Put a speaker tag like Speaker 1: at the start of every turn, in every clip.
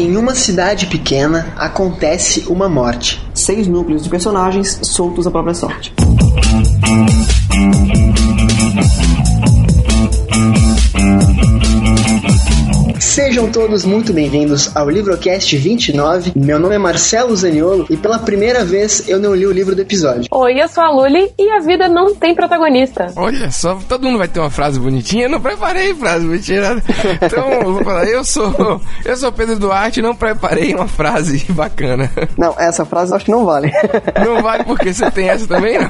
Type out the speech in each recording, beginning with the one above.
Speaker 1: Em uma cidade pequena acontece uma morte.
Speaker 2: Seis núcleos de personagens soltos à própria sorte.
Speaker 1: Sejam todos muito bem-vindos ao Livrocast 29. Meu nome é Marcelo Zaniolo e pela primeira vez eu não li o livro do episódio.
Speaker 3: Oi, eu sou a Luli e a vida não tem protagonista.
Speaker 4: Olha só, todo mundo vai ter uma frase bonitinha. Eu não preparei frase bonitinha. Então, eu vou falar, eu sou, eu sou Pedro Duarte, não preparei uma frase bacana.
Speaker 2: Não, essa frase eu acho que não vale.
Speaker 4: Não vale porque você tem essa também, não?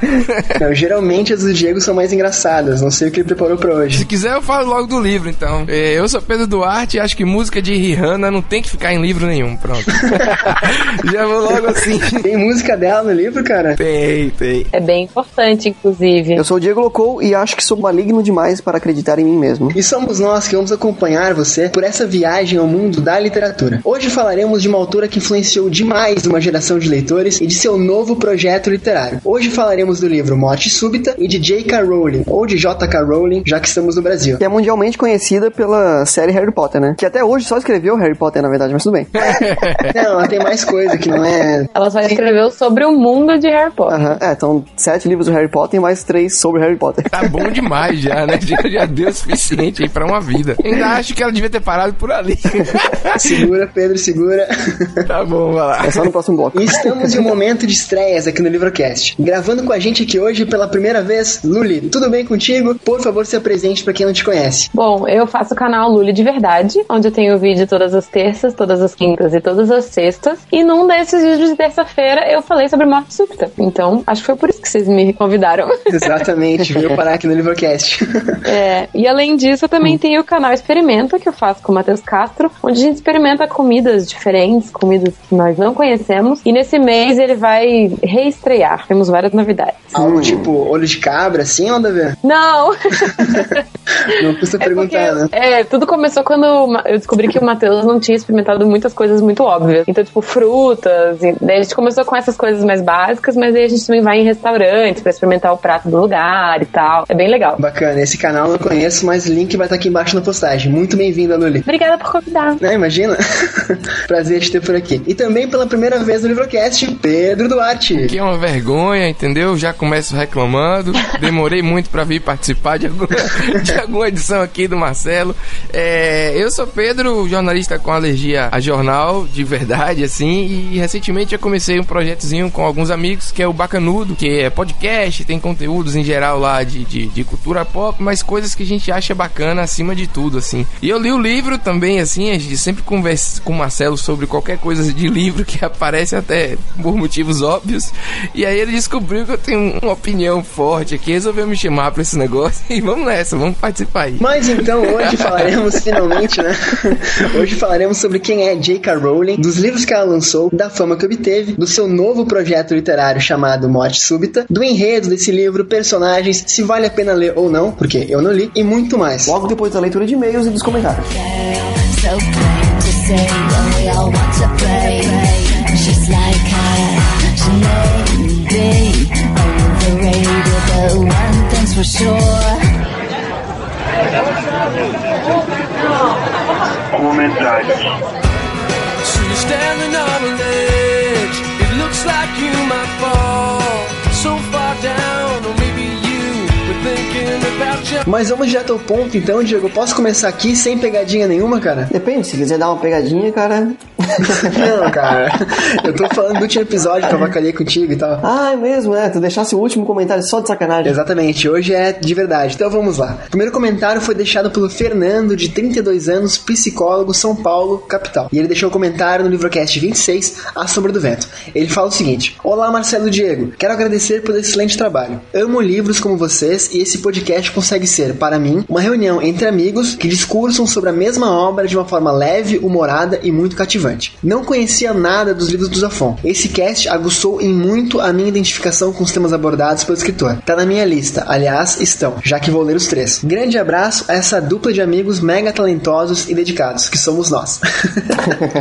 Speaker 1: Não, geralmente as do Diego são mais engraçadas. Não sei o que ele preparou pra hoje.
Speaker 4: Se quiser, eu falo logo do livro, então. É, Eu sou Pedro Duarte e acho que música de Rihanna não tem que ficar em livro nenhum. Pronto. Já vou logo assim.
Speaker 1: Tem música dela no livro, cara?
Speaker 4: Tem, tem.
Speaker 3: É bem importante, inclusive.
Speaker 2: Eu sou o Diego Locou e acho que sou maligno demais para acreditar em mim mesmo.
Speaker 1: E somos nós que vamos acompanhar você por essa viagem ao mundo da literatura. Hoje falaremos de uma autora que influenciou demais uma geração de leitores e de seu novo projeto literário. Hoje falaremos do livro Morte Súbita e de J.K. Rowling, ou de J.K. Rowling, já que estamos no Brasil.
Speaker 2: Que é mundialmente conhecida pela série Harry Potter, né? Que até hoje só escreveu Harry Potter, na verdade, mas tudo bem.
Speaker 1: Não, ela tem mais coisa que não é.
Speaker 3: Ela só escreveu sobre o mundo de Harry Potter.
Speaker 2: Aham. É, então sete livros do Harry Potter e mais três sobre Harry Potter.
Speaker 4: Tá bom demais já, né? Já, já deu o suficiente aí pra uma vida. Ainda acho que ela devia ter parado por ali.
Speaker 1: Segura, Pedro, segura.
Speaker 4: tá bom, vai lá.
Speaker 2: É só no próximo bloco.
Speaker 1: E estamos em um momento de estreias aqui no Livrocast. Gravando com a gente aqui hoje pela primeira vez, Luli, tudo bem contigo? Por favor, se apresente pra quem não te conhece.
Speaker 3: Bom, eu faço o canal Luli de Verdade, onde eu tenho vídeo todas as terças, todas as quintas e todas as sextas. E num desses vídeos de terça-feira eu falei sobre morte súbita. Então, acho que foi por isso que vocês me convidaram.
Speaker 1: Exatamente, veio parar aqui no Livrocast.
Speaker 3: É, e além disso, eu também tenho o canal Experimenta, que eu faço com o Matheus Castro, onde a gente experimenta comidas diferentes, comidas que nós não conhecemos. E nesse mês ele vai reestrear. Temos várias novidades.
Speaker 1: Algo tipo olho de cabra, assim, ou ver?
Speaker 3: Não!
Speaker 1: Não custa
Speaker 3: É porque,
Speaker 1: perguntar, né?
Speaker 3: é, tudo começou quando eu descobri que o Matheus não tinha experimentado muitas coisas muito óbvias. Então, tipo, frutas. E daí a gente começou com essas coisas mais básicas, mas aí a gente também vai em restaurantes pra experimentar o prato do lugar e tal. É bem legal.
Speaker 1: Bacana, esse canal eu não conheço, mas o link vai estar aqui embaixo na postagem. Muito bem-vinda, Luli.
Speaker 3: Obrigada por convidar.
Speaker 1: Né, imagina? Prazer te ter por aqui. E também pela primeira vez no Livrocast, Pedro Duarte.
Speaker 4: Que é uma vergonha, entendeu? Já começo reclamando. Demorei muito pra vir participar de alguma, de alguma edição aqui do Marcelo. É, eu sou Pedro, jornalista com alergia a jornal, de verdade, assim. E recentemente eu comecei um projetozinho com alguns amigos, que é o Bacanudo, que é podcast, tem conteúdos em geral lá de, de, de cultura pop, mas coisas que a gente acha bacana acima de tudo, assim. E eu li o livro também, assim, a gente sempre conversa com o Marcelo sobre qualquer coisa de livro que aparece até por motivos óbvios. E aí ele descobriu que eu tenho uma opinião forte aqui, resolveu me chamar pra esse negócio e vamos nessa, vamos participar aí.
Speaker 1: Mas então hoje falaremos finalmente, né? Hoje falaremos sobre quem é J.K. Rowling, dos livros que ela lançou, da fama que obteve, do seu novo projeto literário chamado Morte Súbita, do enredo desse livro, personagens, se vale a pena ler ou não, porque eu não li, e muito mais.
Speaker 2: Logo depois da leitura de e-mails e dos comentários.
Speaker 5: So
Speaker 1: Mas vamos direto ao ponto então, Diego. Posso começar aqui sem pegadinha nenhuma, cara?
Speaker 2: Depende, se quiser dar uma pegadinha, cara.
Speaker 1: Não, cara. Eu tô falando do último episódio que eu avacalhei contigo e tal.
Speaker 2: Ah, é mesmo, é. Tu deixasse o último comentário só de sacanagem.
Speaker 1: Exatamente, hoje é de verdade. Então vamos lá. O primeiro comentário foi deixado pelo Fernando, de 32 anos, psicólogo, São Paulo, capital. E ele deixou o comentário no livrocast 26, A Sombra do Vento. Ele fala o seguinte: Olá, Marcelo Diego. Quero agradecer pelo excelente trabalho. Amo livros como vocês e esse podcast consegue ser, para mim, uma reunião entre amigos que discursam sobre a mesma obra de uma forma leve, humorada e muito cativante. Não conhecia nada dos livros do Zafon. Esse cast aguçou em muito a minha identificação com os temas abordados pelo escritor. Tá na minha lista, aliás, estão, já que vou ler os três. Grande abraço a essa dupla de amigos mega talentosos e dedicados, que somos nós.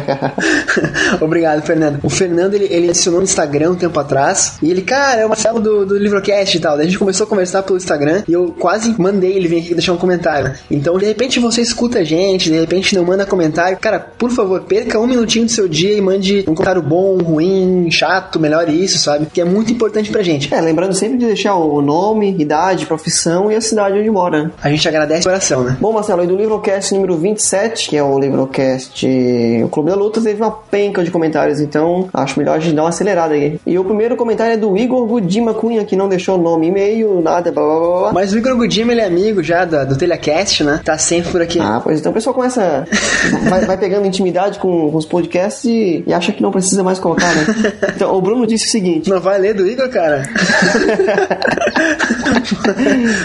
Speaker 1: Obrigado, Fernando. O Fernando, ele, ele adicionou no Instagram um tempo atrás, e ele, cara, é o Marcelo do, do Livrocast e tal. Daí a gente começou a conversar pelo Instagram, e eu quase mandei ele vir aqui deixar um comentário. Então, de repente você escuta a gente, de repente não manda comentário. Cara, por favor, perca um minuto minutinho do seu dia e mande um comentário bom, ruim, chato, melhor isso, sabe? Que é muito importante pra gente.
Speaker 2: É, lembrando sempre de deixar o nome, idade, profissão e a cidade onde mora. né?
Speaker 1: A gente agradece de coração, né?
Speaker 2: Bom, Marcelo, e do Livrocast número 27, que é o Livrocast O Clube da Luta, teve uma penca de comentários, então acho melhor a gente dar uma acelerada aí. E o primeiro comentário é do Igor Gudima Cunha, que não deixou nome, e-mail, nada, blá blá blá blá.
Speaker 1: Mas o Igor Gudima, ele é amigo já do, do Telecast, né? Tá sempre por aqui.
Speaker 2: Ah, pois então o pessoal começa. vai, vai pegando intimidade com, com os podcasts e, e acha que não precisa mais colocar, né? Então, o Bruno disse o seguinte:
Speaker 1: Não vai ler do Igor, cara?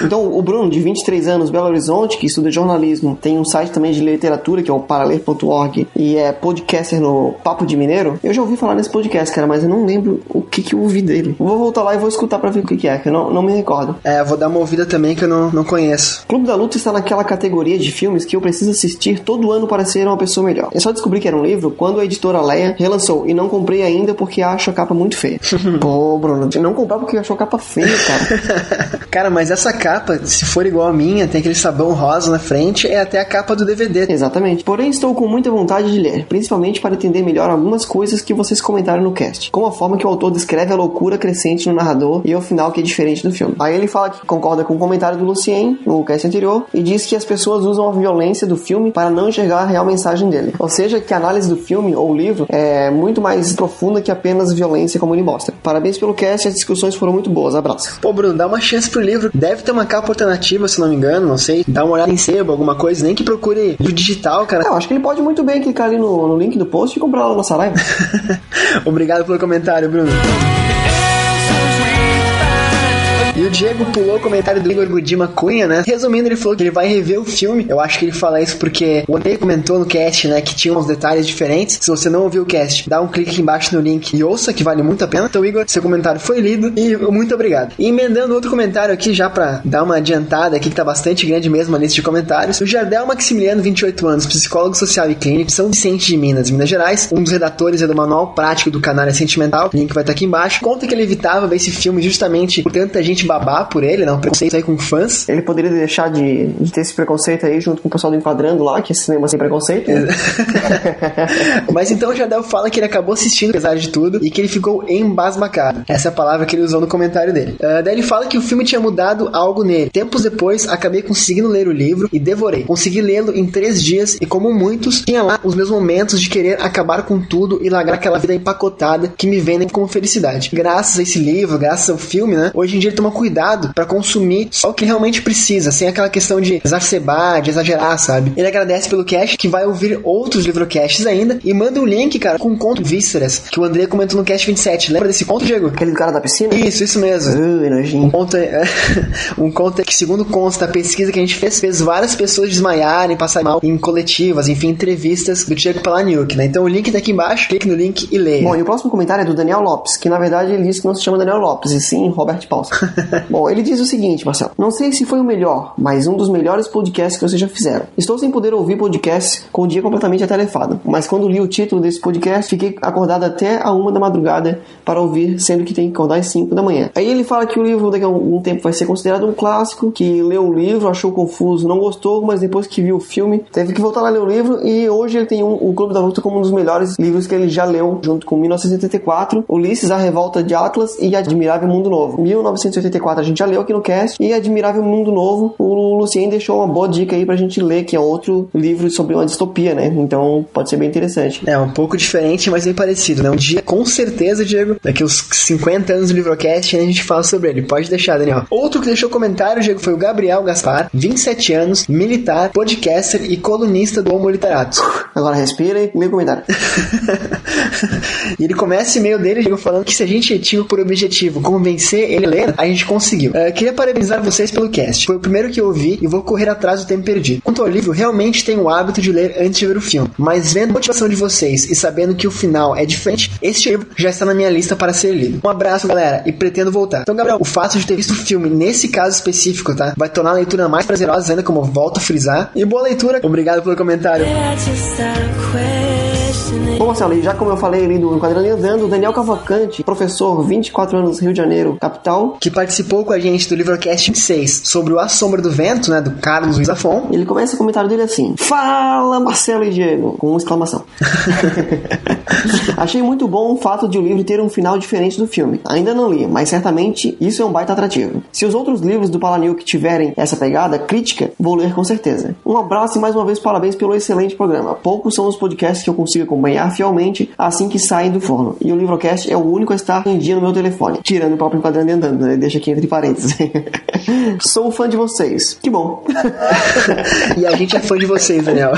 Speaker 2: Então, o Bruno, de 23 anos, Belo Horizonte, que estuda jornalismo, tem um site também de literatura, que é o paraler.org, e é podcaster no Papo de Mineiro. Eu já ouvi falar nesse podcast, cara, mas eu não lembro o que, que eu ouvi dele. Vou voltar lá e vou escutar pra ver o que, que é, que eu não, não me recordo.
Speaker 1: É, vou dar uma ouvida também que eu não, não conheço.
Speaker 2: Clube da Luta está naquela categoria de filmes que eu preciso assistir todo ano para ser uma pessoa melhor. Eu só descobri que era um livro quando a editora Leia relançou e não comprei ainda porque acho a capa muito feia. Pô, Bruno, não comprar porque achou a capa feia, cara.
Speaker 1: Cara, mas essa capa, se for igual a minha, tem aquele sabão rosa na frente, é até a capa do DVD.
Speaker 2: Exatamente. Porém, estou com muita vontade de ler, principalmente para entender melhor algumas coisas que vocês comentaram no cast, como a forma que o autor descreve a loucura crescente no narrador e o final que é diferente do filme. Aí ele fala que concorda com o comentário do Lucien no cast anterior e diz que as pessoas usam a violência do filme para não enxergar a real mensagem dele. Ou seja, que a análise do filme ou livro é muito mais profunda que apenas violência como ele mostra. Parabéns pelo cast, as discussões foram muito boas. Abraço.
Speaker 1: Pô, Bruno, dá uma chance pro livro. Deve ter uma capa alternativa, se não me engano, não sei. Dá uma olhada em sebo, alguma coisa. Nem que procure livro digital, cara.
Speaker 2: Eu acho que ele pode muito bem clicar ali no, no link do post e comprar lá na Saraiva.
Speaker 1: Obrigado pelo comentário, Bruno. E o Diego pulou o comentário do Igor Gudima Cunha, né? Resumindo, ele falou que ele vai rever o filme. Eu acho que ele fala isso porque o Andrei comentou no cast, né? Que tinha uns detalhes diferentes. Se você não ouviu o cast, dá um clique aqui embaixo no link e ouça, que vale muito a pena. Então, Igor, seu comentário foi lido e muito obrigado. E emendando outro comentário aqui, já pra dar uma adiantada aqui, que tá bastante grande mesmo a lista de comentários. O Jardel Maximiliano, 28 anos, psicólogo social e clínico, São Vicente de Minas, Minas Gerais. Um dos redatores é do Manual Prático do Canal Sentimental. O link vai estar aqui embaixo. Conta que ele evitava ver esse filme justamente por tanta gente babar por ele, né? Um preconceito aí com fãs.
Speaker 2: Ele poderia deixar de, de ter esse preconceito aí junto com o pessoal do Enquadrando lá, que é cinema sem preconceito. né?
Speaker 1: Mas então o Jardel fala que ele acabou assistindo, apesar de tudo, e que ele ficou embasbacado. Essa é a palavra que ele usou no comentário dele. Ah, daí ele fala que o filme tinha mudado algo nele. Tempos depois, acabei conseguindo ler o livro e devorei. Consegui lê-lo em três dias e, como muitos, tinha lá os meus momentos de querer acabar com tudo e largar aquela vida empacotada que me vendem como felicidade. Graças a esse livro, graças ao filme, né? Hoje em dia ele toma cuidado pra consumir só o que realmente precisa, sem aquela questão de exacerbar, de exagerar, sabe? Ele agradece pelo cast, que vai ouvir outros livrocasts ainda, e manda um link, cara, com um conto Vísceras, que o André comentou no cast 27. Lembra desse conto, Diego?
Speaker 2: Aquele do cara da piscina?
Speaker 1: Isso, isso mesmo.
Speaker 2: Ui, nojinho.
Speaker 1: Um conto, é, um conto que, segundo consta, a pesquisa que a gente fez, fez várias pessoas desmaiarem, passar mal em coletivas, enfim, entrevistas do Diego Palaniuk, né? Então o link tá aqui embaixo, clique no link e leia.
Speaker 2: Bom, e o próximo comentário é do Daniel Lopes, que na verdade ele disse que não se chama Daniel Lopes, e sim Robert Paus. Bom, ele diz o seguinte, Marcelo. Não sei se foi o melhor, mas um dos melhores podcasts que vocês já fizeram. Estou sem poder ouvir podcasts com o dia completamente atarefado, mas quando li o título desse podcast, fiquei acordado até a uma da madrugada para ouvir, sendo que tem que acordar às 5 da manhã. Aí ele fala que o livro daqui a algum tempo vai ser considerado um clássico, que leu o livro, achou confuso, não gostou, mas depois que viu o filme, teve que voltar lá ler o livro e hoje ele tem um, o Clube da Luta como um dos melhores livros que ele já leu, junto com 1984, Ulisses, A Revolta de Atlas e Admirável Mundo Novo. 1984 a gente já leu aqui no cast e Admirável Mundo Novo, o Lucien deixou uma boa dica aí pra gente ler, que é outro livro sobre uma distopia, né? Então pode ser bem interessante.
Speaker 1: É, um pouco diferente, mas bem parecido, né? Um dia, com certeza, Diego, daqui uns 50 anos do Livrocast, a gente fala sobre ele. Pode deixar, Daniel. Outro que deixou comentário, Diego, foi o Gabriel Gaspar, 27 anos, militar, podcaster e colunista do Homo Literatus.
Speaker 2: Agora respira e lê o comentário.
Speaker 1: e ele começa o e-mail dele, Diego, falando que se a gente tinha por objetivo convencer ele a ler, a gente conseguiu. Uh, queria parabenizar vocês pelo cast. Foi o primeiro que eu ouvi e vou correr atrás do tempo perdido. Quanto ao livro, realmente tenho o hábito de ler antes de ver o filme. Mas vendo a motivação de vocês e sabendo que o final é diferente, este livro já está na minha lista para ser lido. Um abraço, galera, e pretendo voltar. Então, Gabriel, o fato de ter visto o filme nesse caso específico, tá? Vai tornar a leitura mais prazerosa ainda, como eu volto a frisar. E boa leitura. Obrigado pelo comentário.
Speaker 5: I
Speaker 2: Bom, Marcelo, e já como eu falei ali do Quadrante Andando, o Daniel Cavalcante, professor, 24 anos, Rio de Janeiro, capital,
Speaker 1: Que participou com a gente do Livrocast 26 sobre o A Sombra do Vento, né? Do Carlos Luiz Afon.
Speaker 2: ele começa o comentário dele assim: Fala, Marcelo e Diego! Com uma exclamação. Achei muito bom o fato de o livro ter um final diferente do filme. Ainda não li, mas certamente isso é um baita atrativo. Se os outros livros do Palaniuk tiverem essa pegada crítica, vou ler com certeza. Um abraço e mais uma vez parabéns pelo excelente programa. Poucos são os podcasts que eu consigo acompanhar fielmente assim que saem do forno. E o Livrocast é o único a estar em dia no meu telefone. Tirando o próprio enquadrando e andando, né? Deixa aqui entre parênteses. Sou fã de vocês. Que bom.
Speaker 1: E a gente é fã de vocês, Daniel.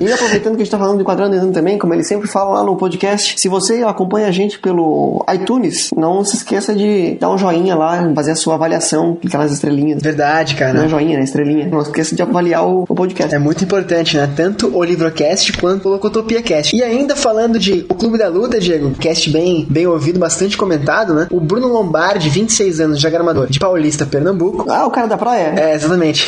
Speaker 2: E aproveitando que a gente tá falando do Quadrando Andando também, como ele sempre fala lá no podcast, se você acompanha a gente pelo iTunes, não se esqueça de dar um joinha lá, fazer a sua avaliação, clicar nas estrelinhas.
Speaker 1: Verdade,
Speaker 2: Não é
Speaker 1: cara.
Speaker 2: joinha, né? Estrelinha. Não esqueça de avaliar o, o podcast.
Speaker 1: É muito importante, né? Tanto o Livrocast quanto o Locotopia Cast. E ainda falando de O Clube da Luta, Diego, cast bem, bem ouvido, bastante comentado, né? O Bruno Lombardi, 26 anos, diagramador, de Paulista, Pernambuco.
Speaker 2: Ah, o cara da praia?
Speaker 1: É, exatamente.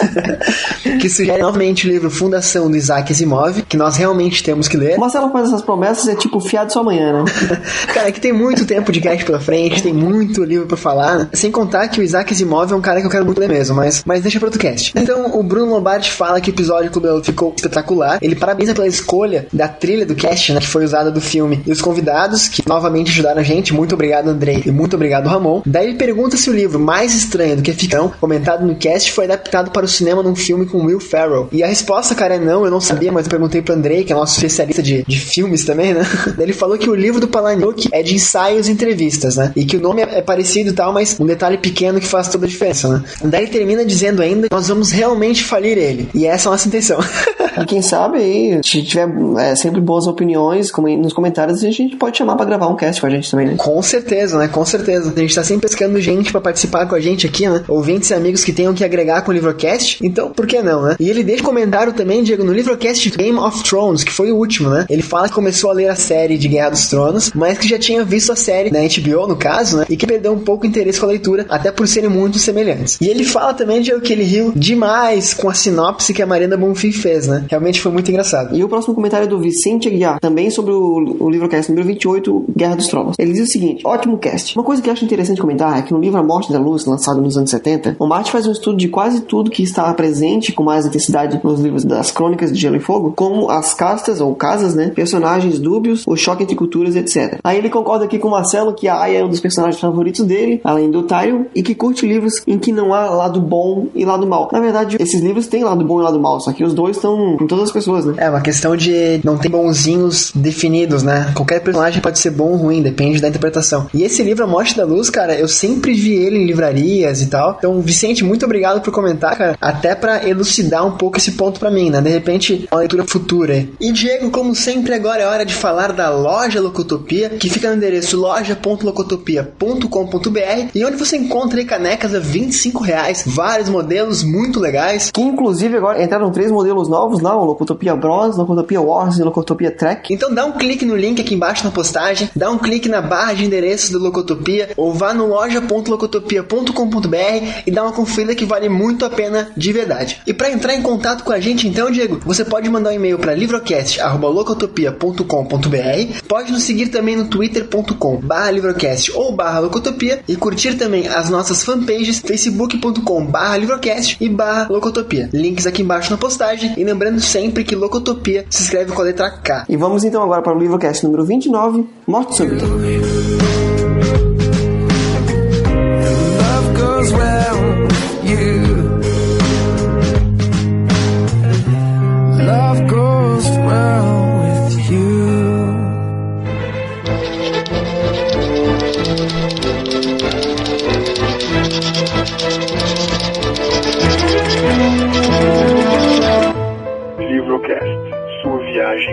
Speaker 1: que sugere novamente o livro Fundação do Isaac Asimov, que nós realmente temos que ler.
Speaker 2: Marcelo faz essas promessas é tipo fiado só amanhã, né?
Speaker 1: Cara, é que tem muito tempo de cast pela frente, tem muito livro pra falar, né? Sem contar que o Isaac Asimov é um cara que eu quero muito ler mesmo, mas, mas deixa pra outro cast. Então, o Bruno Lombardi fala que o episódio do Clube da Luta ficou espetacular. Ele parabeniza pela escolha da trilha do cast, né? Que foi usada do filme. E os convidados, que novamente ajudaram a gente. Muito obrigado, Andrei. E muito obrigado, Ramon. Daí ele pergunta se o livro mais estranho do que ficção, comentado no cast, foi adaptado para o cinema num filme com Will Ferrell. E a resposta, cara, é não. Eu não sabia, mas eu perguntei pro Andrei, que é nosso especialista de, de filmes também, né? Daí ele falou que o livro do Palahniuk é de ensaios e entrevistas, né? E que o nome é é parecido e tal, mas um detalhe pequeno que faz toda a diferença, né? Daí termina dizendo ainda que nós vamos realmente falir ele. E essa é a nossa intenção.
Speaker 2: E quem sabe aí, se tiver é, sempre boas opiniões nos comentários, a gente pode chamar pra gravar um cast com a gente também, né?
Speaker 1: Com certeza, né? Com certeza. A gente tá sempre pescando gente pra participar com a gente aqui, né? Ouvintes e amigos que tenham que agregar com o Livrocast. Então, por que não, né? E ele deixa um comentário também, Diego, no Livrocast Game of Thrones, que foi o último, né? Ele fala que começou a ler a série de Guerra dos Tronos, mas que já tinha visto a série na HBO, no caso, né? E que perdeu um pouco o interesse com a leitura, até por serem muito semelhantes. E ele fala também, Diego, que ele riu demais com a sinopse que a Marina Bonfim fez, né? Realmente foi muito engraçado.
Speaker 2: E o próximo comentário é do Vicente Aguiar, também sobre o, o livro cast número 28, Guerra dos Tronos. Ele diz o seguinte: ótimo cast. Uma coisa que acho interessante comentar é que no livro A Morte da Luz, lançado nos anos 70, o Martin faz um estudo de quase tudo que está presente com mais intensidade nos livros das Crônicas de Gelo e Fogo, como as castas ou casas, né? Personagens dúbios, o choque entre culturas, etc. Aí ele concorda aqui com o Marcelo que a Aya é um dos personagens favoritos dele, além do Tyrion, e que curte livros em que não há lado bom e lado mal. Na verdade, esses livros têm lado bom e lado mal, só que os dois estão em todas as pessoas, né?
Speaker 1: É uma questão de não ter bonzinhos definidos, né? Qualquer personagem pode ser bom ou ruim, depende da interpretação. E esse livro, A Morte da Luz, cara, eu sempre vi ele em livrarias e tal. Então, Vicente, muito obrigado por comentar, cara. Até pra elucidar um pouco esse ponto pra mim, né? De repente, uma leitura futura. E Diego, como sempre, agora é hora de falar da loja Locotopia, que fica no endereço loja.locotopia.com.br e onde você encontra canecas a 25 reais, vários modelos muito legais.
Speaker 2: Que inclusive agora entraram três modelos novos lá, o Locotopia Bronze, Locotopia Wars e Locotopia Trek.
Speaker 1: Então dá um clique no link aqui embaixo na postagem, dá um clique na barra de endereços do Locotopia ou vá no loja.locotopia.com.br e dá uma conferida que vale muito a pena de verdade. E para entrar em contato com a gente então, Diego, você pode mandar um e-mail para livrocast@locotopia.com.br, pode nos seguir também no twitter.com/livrocast ou barra locotopia e curtir também as nossas fanpages facebook.com/livrocast e barra locotopia. Links aqui embaixo na postagem e lembrando sempre que locotopia se escreve com a letra K.
Speaker 2: E vamos então agora para o Livrocast número 29, Morte Súbita.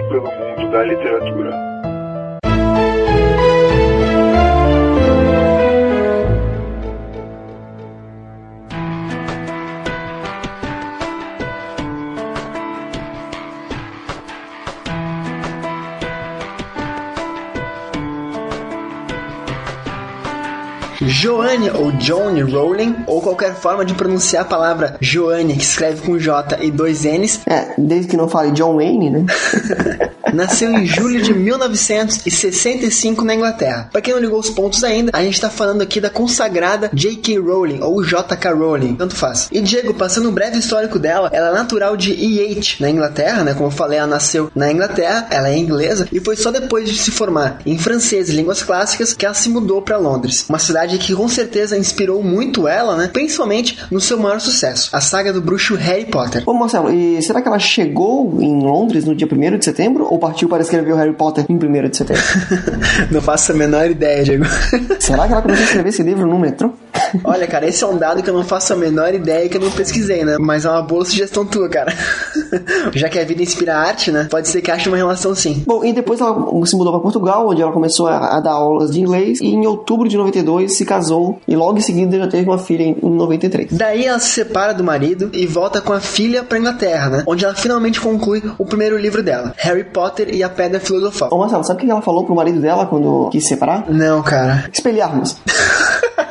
Speaker 6: Pelo mundo da literatura.
Speaker 1: Joanne ou Johnny Rowling, ou qualquer forma de pronunciar a palavra Joanne, que escreve com J e dois N's,
Speaker 2: É, desde que não fale John Wayne, né?
Speaker 1: nasceu em julho de 1965 na Inglaterra. Pra quem não ligou os pontos ainda, a gente tá falando aqui da consagrada J.K. Rowling ou J.K. Rowling, tanto faz. E Diego, passando um breve histórico dela, ela é natural de E8 na Inglaterra, né? Como eu falei, ela nasceu na Inglaterra, ela é inglesa e foi só depois de se formar em francês e línguas clássicas que ela se mudou pra Londres. Uma cidade que com certeza inspirou muito ela, né? Principalmente no seu maior sucesso, a saga do bruxo Harry Potter.
Speaker 2: Ô Marcelo, e será que ela chegou em Londres no dia 1 de setembro ou partiu para escrever o Harry Potter em 1 de setembro?
Speaker 1: não faço a menor ideia, Diego.
Speaker 2: será que ela começou a escrever esse livro no metrô?
Speaker 1: Olha, cara, esse é um dado que eu não faço a menor ideia que eu não pesquisei, né? Mas é uma boa sugestão tua, cara. Já que a vida inspira arte, né? Pode ser que ache uma relação sim.
Speaker 2: Bom, e depois ela se mudou para Portugal, onde ela começou a, a dar aulas de inglês, e em outubro de 92 se casou, e logo em seguida já teve uma filha em, em 93.
Speaker 1: Daí ela se separa do marido e volta com a filha pra Inglaterra, né? Onde ela finalmente conclui o primeiro livro dela, Harry Potter e a Pedra Filosofal.
Speaker 2: Ô Marcelo, sabe o que ela falou pro marido dela quando quis se separar?
Speaker 1: Não, cara.
Speaker 2: Espelharmos.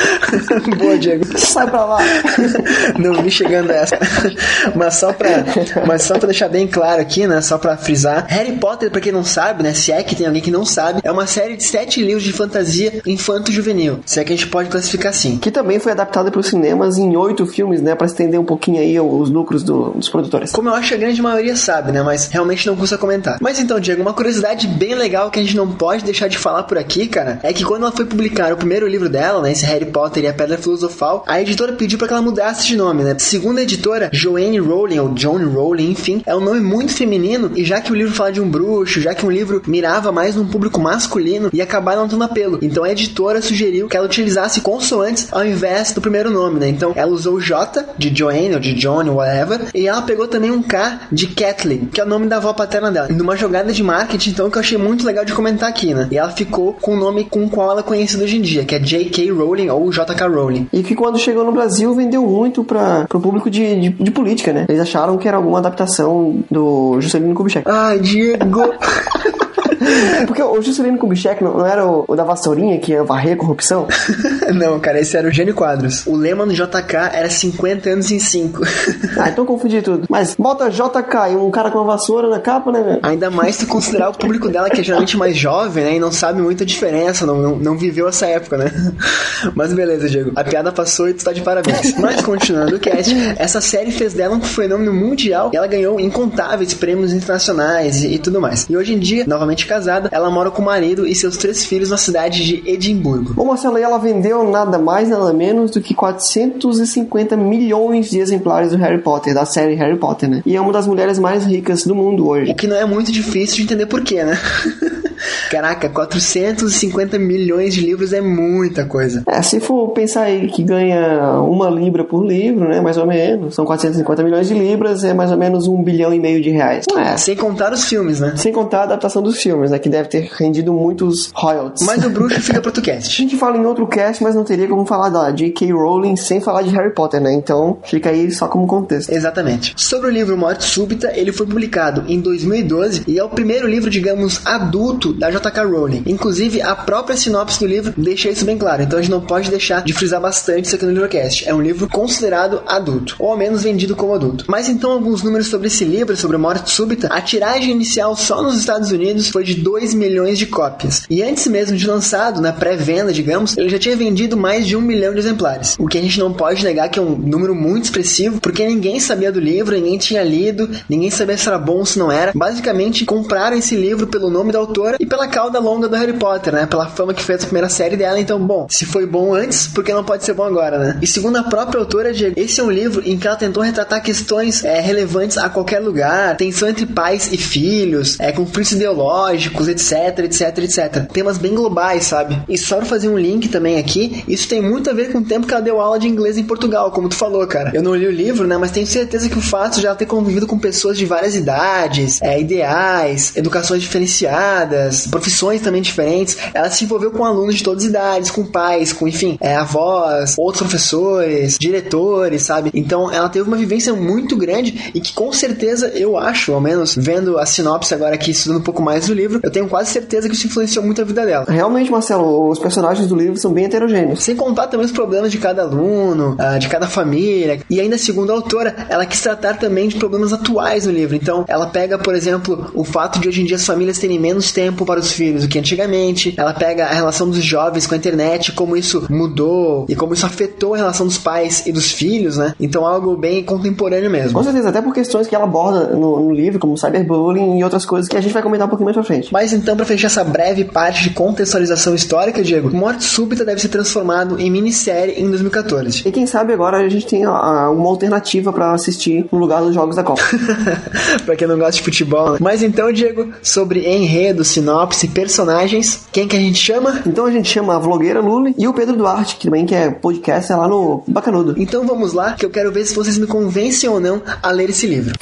Speaker 1: Boa, Diego.
Speaker 2: Sai pra lá.
Speaker 1: Não vi chegando essa. Mas só pra, mas só pra deixar bem claro aqui, né? Só pra frisar. Harry Potter, pra quem não sabe, né? Se é que tem alguém que não sabe, é uma série de sete livros de fantasia infanto-juvenil. Se é que a gente pode classificar assim.
Speaker 2: Que também foi adaptada para os cinemas em oito filmes, né? Pra estender um pouquinho aí os lucros do- dos produtores.
Speaker 1: Como eu acho que a grande maioria sabe, né? Mas realmente não custa comentar. Mas então, Diego, uma curiosidade bem legal que a gente não pode deixar de falar por aqui, cara, é que quando ela foi publicar o primeiro livro dela, né? Esse Harry Potter e a Pedra Filosofal, a editora pediu pra que ela mudasse de nome, né? Segundo a editora, Joanne Rowling, ou John Rowling, enfim, é um nome muito feminino, e já que o livro fala de um bruxo, já que um livro mirava mais num público masculino, ia acabar não tendo apelo. Então a editora sugeriu que ela utilizasse consoantes ao invés do primeiro nome, né? Então ela usou o J de Joanne ou de John, whatever, e ela pegou também um K de Kathleen, que é o nome da avó paterna dela. Numa jogada de marketing, então, que eu achei muito legal de comentar aqui, né? E ela ficou com o nome com o qual ela é conhecida hoje em dia, que é J.K. Rowling ou J.K. Rowling.
Speaker 2: E que quando chegou no Brasil vendeu muito para o público de, de, de política, né? Eles acharam que era alguma adaptação do Juscelino Kubitschek.
Speaker 1: Ai, Diego!
Speaker 2: Porque o Juscelino Kubitschek não, não era o, o da vassourinha que ia varrer a corrupção?
Speaker 1: Não, cara, esse era o Gênio Quadros. O lema do JK era 50 anos em 5.
Speaker 2: Ah, então confundi tudo. Mas bota JK e um cara com uma vassoura na capa, né, velho?
Speaker 1: Ainda mais se considerar o público dela, que é geralmente mais jovem, né? E não sabe muita diferença, não, não, não viveu essa época, né? Mas beleza, Diego. A piada passou e tu tá de parabéns. Mas continuando o cast, essa série fez dela um fenômeno mundial e ela ganhou incontáveis prêmios internacionais e, e tudo mais. E hoje em dia, novamente casada, ela mora com o marido e seus três filhos na cidade de Edimburgo.
Speaker 2: Bom, Marcelo, ela vendeu nada mais, nada menos do que 450 milhões de exemplares do Harry Potter, da série Harry Potter, né? E é uma das mulheres mais ricas do mundo hoje.
Speaker 1: O que não é muito difícil de entender porquê, né? Caraca, 450 milhões de livros é muita coisa.
Speaker 2: É, se for pensar aí que ganha uma libra por livro, né, mais ou menos, são 450 milhões de libras, é mais ou menos um bilhão e meio de reais. É,
Speaker 1: Sem contar os filmes, né?
Speaker 2: sem contar a adaptação dos filmes, né, que deve ter rendido muitos royalties.
Speaker 1: Mas o bruxo fica pro outro
Speaker 2: A
Speaker 1: cast.
Speaker 2: gente fala em outro cast, mas não teria como falar da J.K. Rowling sem falar de Harry Potter, né? Então fica aí só como contexto.
Speaker 1: Exatamente. Sobre o livro Morte Súbita, ele foi publicado em 2012 e é o primeiro livro, digamos, adulto da J.K. Rowling. Inclusive, a própria sinopse do livro deixa isso bem claro, então a gente não pode deixar de frisar bastante isso aqui no Livrocast. É um livro considerado adulto, ou ao menos vendido como adulto. Mas então, alguns números sobre esse livro, sobre Morte Súbita, a tiragem inicial só nos Estados Unidos foi de 2 milhões de cópias. E antes mesmo de lançado, na pré-venda, digamos, ele já tinha vendido mais de um milhão de exemplares. O que a gente não pode negar que é um número muito expressivo, porque ninguém sabia do livro, ninguém tinha lido, ninguém sabia se era bom ou se não era. Basicamente, compraram esse livro pelo nome da autora e pela cauda longa do Harry Potter, né? Pela fama que fez a primeira série dela. Então, bom, se foi bom antes, por que não pode ser bom agora, né? E segundo a própria autora, Diego, esse é um livro em que ela tentou retratar questões é, relevantes a qualquer lugar, tensão entre pais e filhos, é, conflitos ideológicos, etc, etc, etc. Temas bem globais, sabe? E só pra fazer um link também aqui, isso tem muito a ver com o tempo que ela deu aula de inglês em Portugal, como tu falou, cara. Eu não li o livro, né? Mas tenho certeza que o fato de ela ter convivido com pessoas de várias idades, é, ideais, educações diferenciadas, profissões também diferentes. Ela se envolveu com alunos de todas as idades, com pais, com, enfim, é, avós, outros professores, diretores, sabe? Então ela teve uma vivência muito grande e que com certeza eu acho, ao menos vendo a sinopse agora aqui, estudando um pouco mais do livro, eu tenho quase certeza que isso influenciou muito a vida dela.
Speaker 2: Realmente, Marcelo, os personagens do livro são bem heterogêneos.
Speaker 1: Sem contar também os problemas de cada aluno, ah, de cada família. E ainda, segundo a autora, ela quis tratar também de problemas atuais no livro. Então, ela pega, por exemplo, o fato de hoje em dia as famílias terem menos tempo para os filhos do que antigamente. Ela pega a relação dos jovens com a internet, como isso mudou e como isso afetou a relação dos pais e dos filhos, né? Então, algo bem contemporâneo mesmo.
Speaker 2: Com certeza, até por questões que ela aborda no, no livro, como cyberbullying e outras coisas que a gente vai comentar um pouquinho mais pra frente.
Speaker 1: Mas então, para fechar essa breve parte de contextualização histórica, Diego, Morte Súbita deve ser transformado em minissérie em 2014.
Speaker 2: E quem sabe agora a gente tem uma alternativa pra assistir no lugar dos jogos da Copa.
Speaker 1: pra quem não gosta de futebol. Né? Mas então, Diego, sobre enredo, sinopse, personagens, quem que a gente chama?
Speaker 2: então a gente chama a vlogueira Luli e o Pedro Duarte, que também que é podcast é lá no Bacanudo.
Speaker 1: Então vamos lá, que eu quero ver se vocês me convencem ou não a ler esse livro.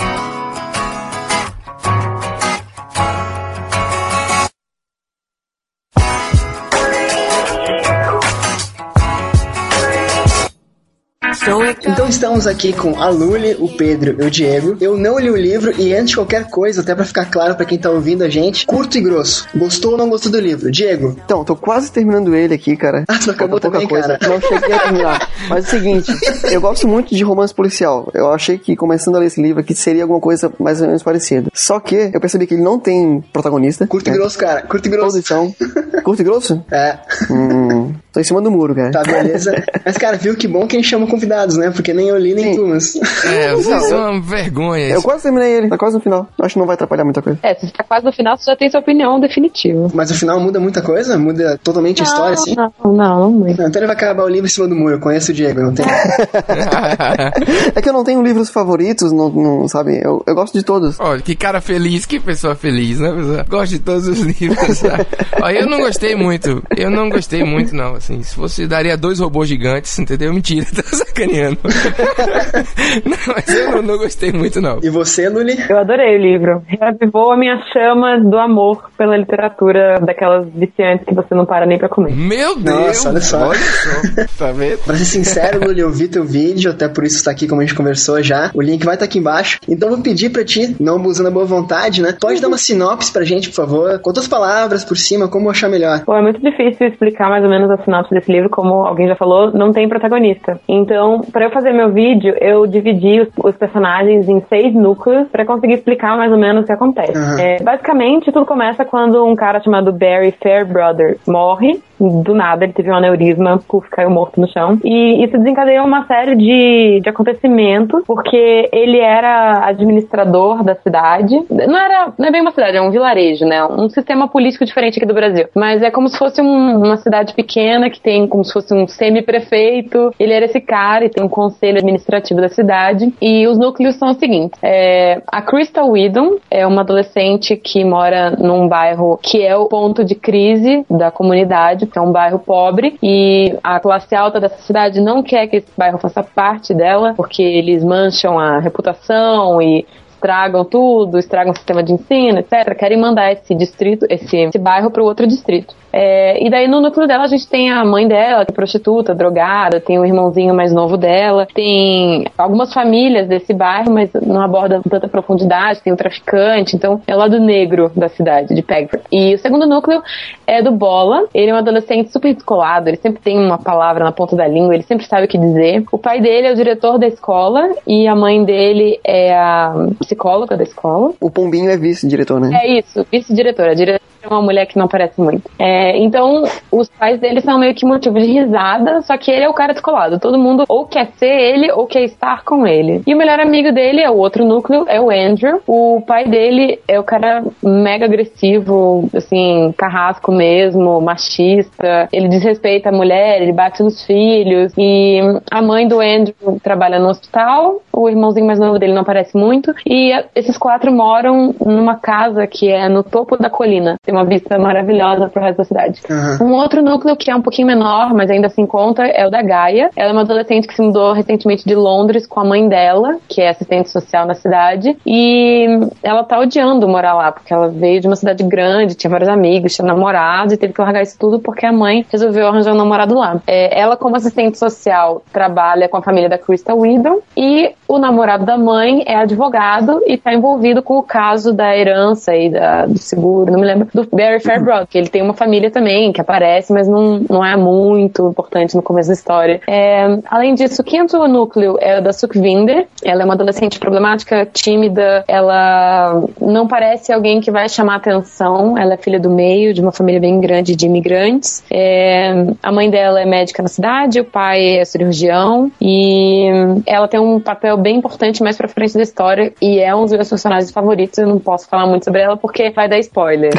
Speaker 1: so Então estamos aqui com a Luli, o Pedro e o Diego. Eu não li o livro e antes de qualquer coisa, até pra ficar claro pra quem tá ouvindo a gente, curto e grosso. Gostou ou não gostou do livro? Diego?
Speaker 2: Então, tô quase terminando ele aqui, cara.
Speaker 1: Ah, tu acabou
Speaker 2: Falta
Speaker 1: também, cara.
Speaker 2: Não cheguei a terminar. Mas é o seguinte, eu gosto muito de romance policial. Eu achei que começando a ler esse livro aqui seria alguma coisa mais ou menos parecida. Só que eu percebi que ele não tem protagonista.
Speaker 1: Curto e
Speaker 2: né?
Speaker 1: grosso, cara. Curto e
Speaker 2: Todos
Speaker 1: grosso.
Speaker 2: são. Curto e grosso?
Speaker 1: É,
Speaker 2: Hum, tô em cima do muro, cara.
Speaker 1: tá, beleza. Mas, cara, viu que bom que a gente chama convidados, né? Porque nem eu li, nem
Speaker 2: Sim.
Speaker 1: tu, mas...
Speaker 4: É, vocês são uma vergonha.
Speaker 2: Eu quase terminei ele, tá quase no final. Acho que não vai atrapalhar muita coisa.
Speaker 3: É, se você tá quase no final, você já tem sua opinião definitiva.
Speaker 1: Mas o final muda muita coisa? Muda totalmente a história, assim?
Speaker 3: Não, não, não muito.
Speaker 1: Não, então ele vai acabar o livro em cima do muro. Eu conheço o Diego, não tem?
Speaker 2: É que eu não tenho livros favoritos, não, não sabe? Eu, eu gosto de todos.
Speaker 4: Olha, que cara feliz, que pessoa feliz, né, pessoal? Gosto de todos os livros. sabe? Olha, eu não gostei muito. Eu não gostei muito, não. Assim, se fosse, daria dois robôs gigantes, entendeu? Mentira, tá sacaneando. não, mas eu não, não gostei muito, não.
Speaker 1: E você, Luli?
Speaker 3: Eu adorei o livro. Reavivou a minha chama do amor pela literatura daquelas viciantes que você não para nem pra comer.
Speaker 4: Meu Deus!
Speaker 1: Nossa, olha só.
Speaker 4: só. Tá vendo?
Speaker 1: Pra ser sincero, Luli, eu vi teu vídeo, até por isso tá aqui como a gente conversou já. O link vai estar aqui embaixo. Então eu vou pedir pra ti, não abusando da boa vontade, né? Pode dar uma sinopse pra gente, por favor. Com outras palavras por cima, como achar melhor.
Speaker 3: Pô, é muito difícil explicar mais ou menos a sinopse desse livro, como alguém já falou, não tem protagonista. Então, pra eu fazer meu vídeo, eu dividi os, os personagens em seis núcleos pra conseguir explicar mais ou menos o que acontece.
Speaker 1: Aham.
Speaker 3: É, basicamente, tudo começa quando um cara chamado Barry Fairbrother morre. Do nada, ele teve um aneurisma, puf, caiu morto no chão. E isso desencadeou uma série de, de acontecimentos, porque ele era administrador da cidade. Não era, não é bem uma cidade, é um vilarejo, né? Um sistema político diferente aqui do Brasil. Mas é como se fosse um- uma cidade pequena que tem como se fosse um semi-prefeito. Ele era esse cara e tem um conselho administrativo da cidade. E os núcleos são os seguintes: é, a Crystal Whedon é uma adolescente que mora num bairro que é o ponto de crise da comunidade, que é um bairro pobre, e a classe alta dessa cidade não quer que esse bairro faça parte dela, porque eles mancham a reputação e estragam tudo, estragam o sistema de ensino, etc. Querem mandar esse distrito, esse, esse bairro para o outro distrito. É, e daí no núcleo dela a gente tem a mãe dela, que é prostituta, drogada, tem o irmãozinho mais novo dela, tem algumas famílias desse bairro, mas não aborda com tanta profundidade, tem o traficante, então é o lado negro da cidade, de Pegford. E o segundo núcleo é do Bola, ele é um adolescente super descolado, ele sempre tem uma palavra na ponta da língua, ele sempre sabe o que dizer. O pai dele é o diretor da escola e a mãe dele é a psicóloga da escola.
Speaker 2: O Pombinho é vice-diretor, né?
Speaker 3: É isso, vice-diretora. A diretora é uma mulher que não parece muito. É, então, os pais dele são meio que motivo de risada, só que ele é o cara descolado. Todo mundo ou quer ser ele ou quer estar com ele. E o melhor amigo dele é o outro núcleo, é o Andrew. O pai dele é o cara mega agressivo, assim, carrasco mesmo, machista. Ele desrespeita a mulher, ele bate nos filhos. E a mãe do Andrew trabalha no hospital, o irmãozinho mais novo dele não aparece muito. E esses quatro moram numa casa que é no topo da colina. Tem tem uma vista maravilhosa pro resto da cidade.
Speaker 1: Aham.
Speaker 3: Um outro núcleo que é um pouquinho menor, mas ainda assim conta, é o da Gaia. Ela é uma adolescente que se mudou recentemente de Londres com a mãe dela, que é assistente social na cidade, e ela tá odiando morar lá, porque ela veio de uma cidade grande, tinha vários amigos, tinha namorado, e teve que largar isso tudo porque a mãe resolveu arranjar um namorado lá. É, ela, como assistente social, trabalha com a família da Crystal Whedon, e o namorado da mãe é advogado e tá envolvido com o caso da herança e da, do seguro, não me lembro, do Barry Fairbrother, que ele tem uma família também que aparece, mas não, não é muito importante no começo da história. É, além disso, o quinto núcleo é o da Sukhvinder. Ela é uma adolescente problemática, tímida, ela não parece alguém que vai chamar atenção. Ela é filha do meio, de uma família bem grande de imigrantes. É, a mãe dela é médica na cidade, o pai é cirurgião e ela tem um papel bem importante mais pra frente da história e é um dos meus personagens favoritos. Eu não posso falar muito sobre ela porque vai dar spoiler.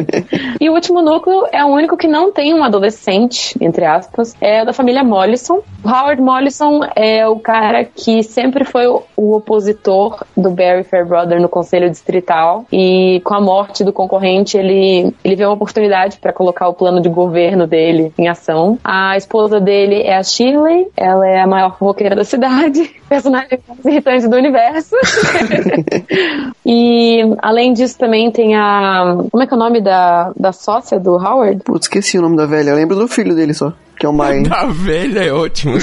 Speaker 3: e o último núcleo é o único que não tem um adolescente, entre aspas, é da família Mollison. Howard Mollison é o cara que sempre foi o, o opositor do Barry Fairbrother no conselho distrital e com a morte do concorrente ele, ele vê uma oportunidade para colocar o plano de governo dele em ação. A esposa dele é a Shirley, ela é a maior fofoqueira da cidade, personagem mais irritante do universo. e além disso também tem a. Como é que é o nome da, da sócia do Howard?
Speaker 2: Putz, esqueci o nome da velha. Eu lembro do filho dele só. Que é o Mai.
Speaker 4: Da velha é ótimo.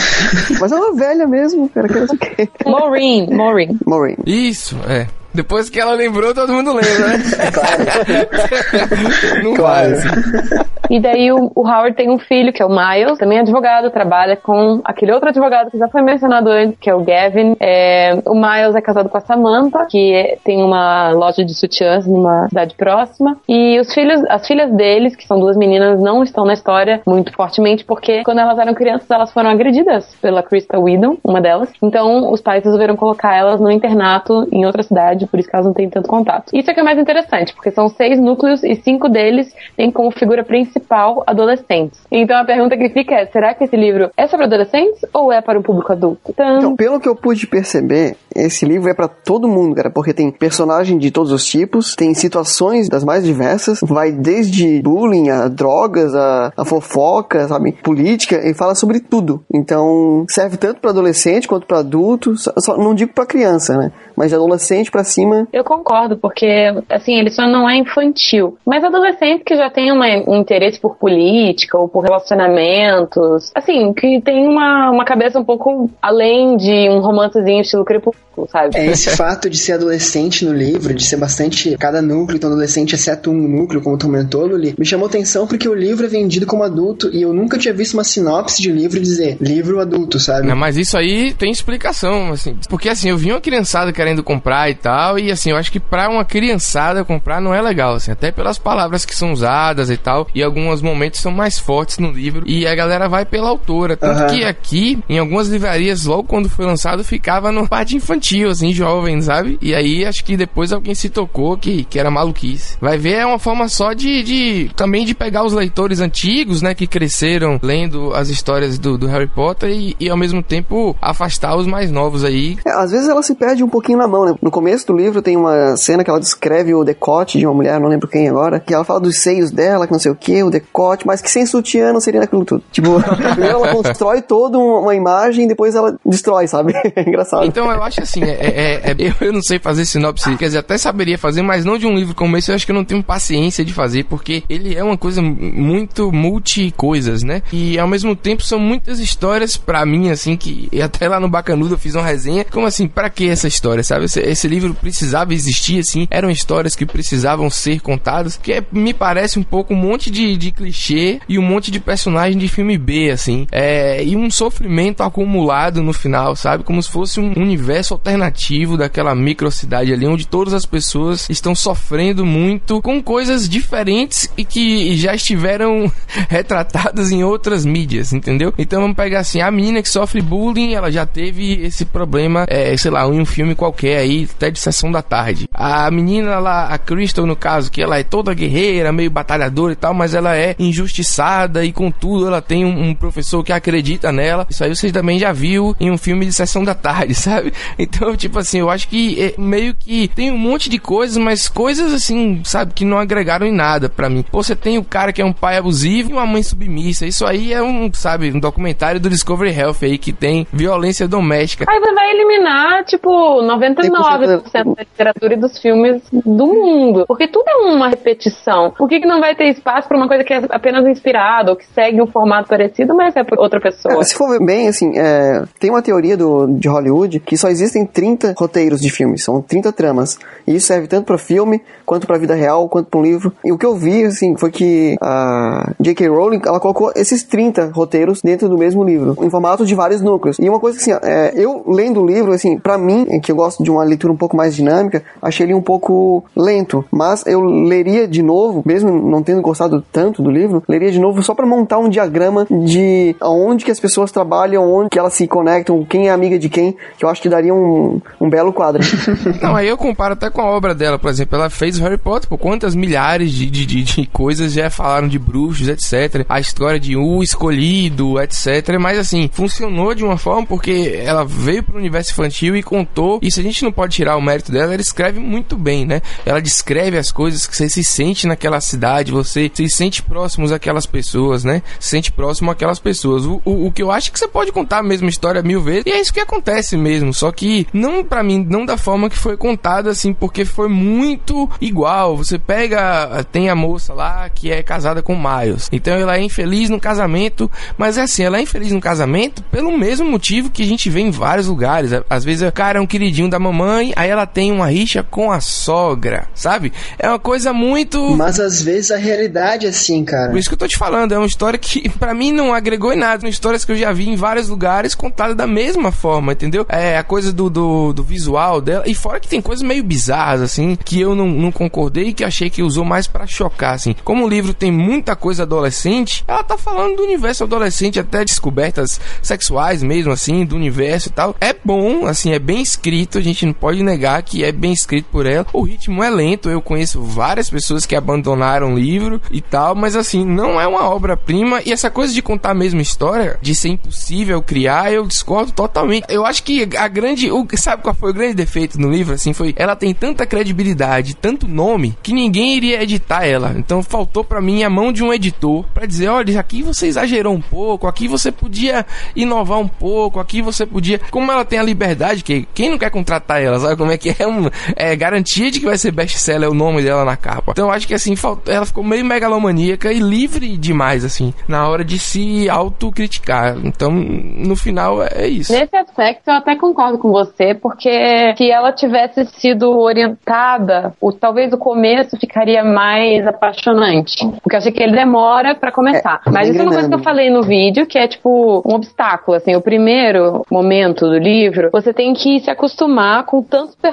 Speaker 2: Mas é uma velha mesmo, cara. Que não sei o quê.
Speaker 3: Maureen. Maureen.
Speaker 2: Maureen.
Speaker 4: Isso, é. Depois que ela lembrou, todo mundo lembra, né? Não
Speaker 1: Claro.
Speaker 4: vai, assim.
Speaker 3: E daí o, o Howard tem um filho, que é o Miles, também é advogado, trabalha com aquele outro advogado que já foi mencionado antes, que é o Gavin. É, o Miles é casado com a Samantha, que é- tem uma loja de sutiãs numa cidade próxima. E os filhos, as filhas deles, que são duas meninas, não estão na história muito fortemente, porque quando elas eram crianças, elas foram agredidas pela Krista Whedon, uma delas. Então, os pais resolveram colocar elas no internato em outra cidade, por isso que elas não têm tanto contato. Isso é que é mais interessante, porque são seis núcleos e cinco deles têm como figura principal adolescentes. Então a pergunta que fica é: será que esse livro é sobre adolescentes ou é para o público adulto? Então,
Speaker 2: Então, pelo que eu pude perceber, esse livro é pra todo mundo, cara, porque tem personagem de todos os tipos, tem situações das mais diversas, vai desde bullying a drogas, a, a fofoca, sabe, política, e fala sobre tudo. Então, serve tanto pra adolescente quanto pra adulto, só, só- não digo pra criança, né? Mas de adolescente pra cima,
Speaker 3: Eu concordo, porque, assim, ele só não é infantil. Mas adolescente que já tem uma- um interesse por política ou por relacionamentos, assim, que tem uma, uma cabeça um pouco além de um romancezinho estilo crepúsculo, sabe?
Speaker 1: É esse fato de ser adolescente no livro, de ser bastante. Cada núcleo, então adolescente, exceto um núcleo, como tu comentou, Luli, me chamou atenção porque o livro é vendido como adulto e eu nunca tinha visto uma sinopse de livro dizer livro adulto, sabe?
Speaker 4: Não, mas isso aí tem explicação, assim. Porque assim, eu vi uma criançada querendo comprar e tal, e assim, eu acho que pra uma criançada comprar não é legal, assim, até pelas palavras que são usadas e tal, e alguns momentos são mais fortes no livro, e a galera vai pela autora. Tanto
Speaker 1: Aham.
Speaker 4: que aqui, em algumas livrarias, logo quando foi lançado, ficava no parte infantil, assim, jovem, sabe? E aí acho que depois alguém se tocou que, que era maluquice. Vai ver, é uma forma só de, de também de pegar os leitores antigos, né, que cresceram lendo as histórias do, do Harry Potter e, e ao mesmo tempo afastar os mais novos aí.
Speaker 2: É, às vezes ela se perde um pouquinho na mão, né? No começo do livro tem uma cena que ela descreve o decote de uma mulher, não lembro quem agora, que ela fala dos seios dela, que não sei o que, o decote, mas que sem sutiã não seria naquilo tudo. Tipo, primeiro ela constrói toda uma imagem, depois ela destrói, sabe? É engraçado.
Speaker 4: Então eu acho assim, é, é- é- eu, não sei fazer sinopse, quer dizer, até saberia fazer, mas não de um livro como esse, eu acho que eu não tenho paciência de fazer, porque ele é uma coisa muito multi-coisas, né? E ao mesmo tempo são muitas histórias pra mim, assim, que e até lá no Bacanudo eu fiz uma resenha, como assim, pra que essa história, sabe? Esse, esse livro precisava existir, assim, eram histórias que precisavam ser contadas, que é- me parece um pouco um monte de, de clichê e um monte de personagem de filme B, assim, é, e um sofrimento acumulado no final, sabe? Como se fosse um universo alternativo daquela microcidade ali, onde todas as pessoas estão sofrendo muito com coisas diferentes e que já estiveram retratadas em outras mídias, entendeu? Então vamos pegar assim, a menina que sofre bullying, ela já teve esse problema, é, sei lá, em um filme qualquer aí, até de Sessão da Tarde. A menina lá, a Crystal no caso, que ela é toda guerreira, meio batalhadora e tal, mas ela é injustiçada e contudo ela tem um, um professor que acredita nela. Isso aí você também já viu em um filme de Sessão da Tarde, sabe? Então, tipo assim, eu acho que é, meio que tem um monte de coisas, mas coisas assim, sabe, que não agregaram em nada pra mim. Pô, você tem o cara que é um pai abusivo e uma mãe submissa. Isso aí é um, sabe, um documentário do Discovery Health aí que tem violência doméstica.
Speaker 3: Aí você vai eliminar, tipo, 99% da literatura e dos filmes do mundo. Porque tudo é uma repetição. Por que, que não vai ter espaço pra uma coisa que é apenas inspirada ou que segue um formato parecido, mas é por outra pessoa?
Speaker 2: É, se for bem, assim, é, tem uma teoria do, de Hollywood que só existem 30 roteiros de filmes, são 30 tramas. E isso serve tanto pra filme, quanto pra vida real, quanto pra um livro. E o que eu vi, assim, foi que a J.K. Rowling, ela colocou esses 30 roteiros dentro do mesmo livro, em formato de vários núcleos. E uma coisa que, assim, é, eu lendo o livro, assim, pra mim, é que eu gosto de uma leitura um pouco mais dinâmica, achei ele um pouco lento. Mas eu leria de novo, mesmo não tendo gostado tanto do livro, leria de novo só pra montar um diagrama de aonde que as pessoas trabalham, onde que elas se conectam, quem é amiga de quem, que eu acho que daria um, um belo quadro.
Speaker 4: Não, aí eu comparo até com a obra dela, por exemplo, ela fez Harry Potter, por quantas milhares de, de, de, de coisas já falaram de bruxos, etc. A história de o escolhido, etc. Mas assim, funcionou de uma forma porque ela veio pro universo infantil e contou. E se a gente não pode tirar o mérito dela, ela escreve muito bem, né? Ela descreve as coisas que você se sente naquela cidade, você se sente próximos àquelas pessoas, né? Se sente próximo àquelas pessoas. O, o, o que eu acho é que você pode contar a mesma história mil vezes, e é isso que acontece mesmo. Só que não para mim, não da forma que foi contada, assim, porque foi muito igual. Você pega, tem a moça lá que é casada com o Miles. Então ela é infeliz no casamento, mas é assim, ela é infeliz no casamento pelo mesmo motivo que a gente vê em vários lugares. Às vezes o cara é um queridinho da mamãe, aí ela tem uma rixa com a sogra, sabe? É uma coisa muito.
Speaker 1: Mas às vezes a realidade é assim, cara.
Speaker 4: Por isso que eu tô te falando, é uma história que pra mim não agregou em nada. São histórias que eu já vi em vários lugares contadas da mesma forma, entendeu? É a coisa do, do, do visual dela. E fora que tem coisas meio bizarras, assim, que eu não, não concordei e que achei que usou mais pra chocar, assim. Como o livro tem muita coisa adolescente, ela tá falando do universo adolescente, até descobertas sexuais mesmo, assim, do universo e tal. É bom, assim, é bem escrito, a gente não pode negar que é bem escrito por ela. O ritmo é lento, eu conheço várias pessoas que abandonaram o livro e tal, mas assim, não é uma obra-prima. E essa coisa de contar a mesma história, de ser impossível criar, eu discordo totalmente. Eu acho que a grande. O, sabe qual foi o grande defeito no livro? Assim, foi. Ela tem tanta credibilidade, tanto nome, que ninguém iria editar ela. Então faltou para mim a mão de um editor para dizer: olha, aqui você exagerou um pouco, aqui você podia inovar um pouco, aqui você podia. Como ela tem a liberdade, que quem não quer contratar ela, sabe como é que é? Um, é garantia de que vai ser best-seller o nome dela na capa. Então eu acho que assim, faltou, ela ficou meio megalomaníaca e livre demais, assim, na hora de se autocriticar. Então, no final, é isso.
Speaker 3: Nesse aspecto, eu até concordo com você, porque se ela tivesse sido orientada, o, talvez o começo ficaria mais apaixonante. Porque eu achei que ele demora pra começar.
Speaker 2: É,
Speaker 3: Mas isso é uma coisa que eu falei no vídeo, que é tipo um obstáculo. Assim, o primeiro momento do livro, você tem que se acostumar com tantos personagens,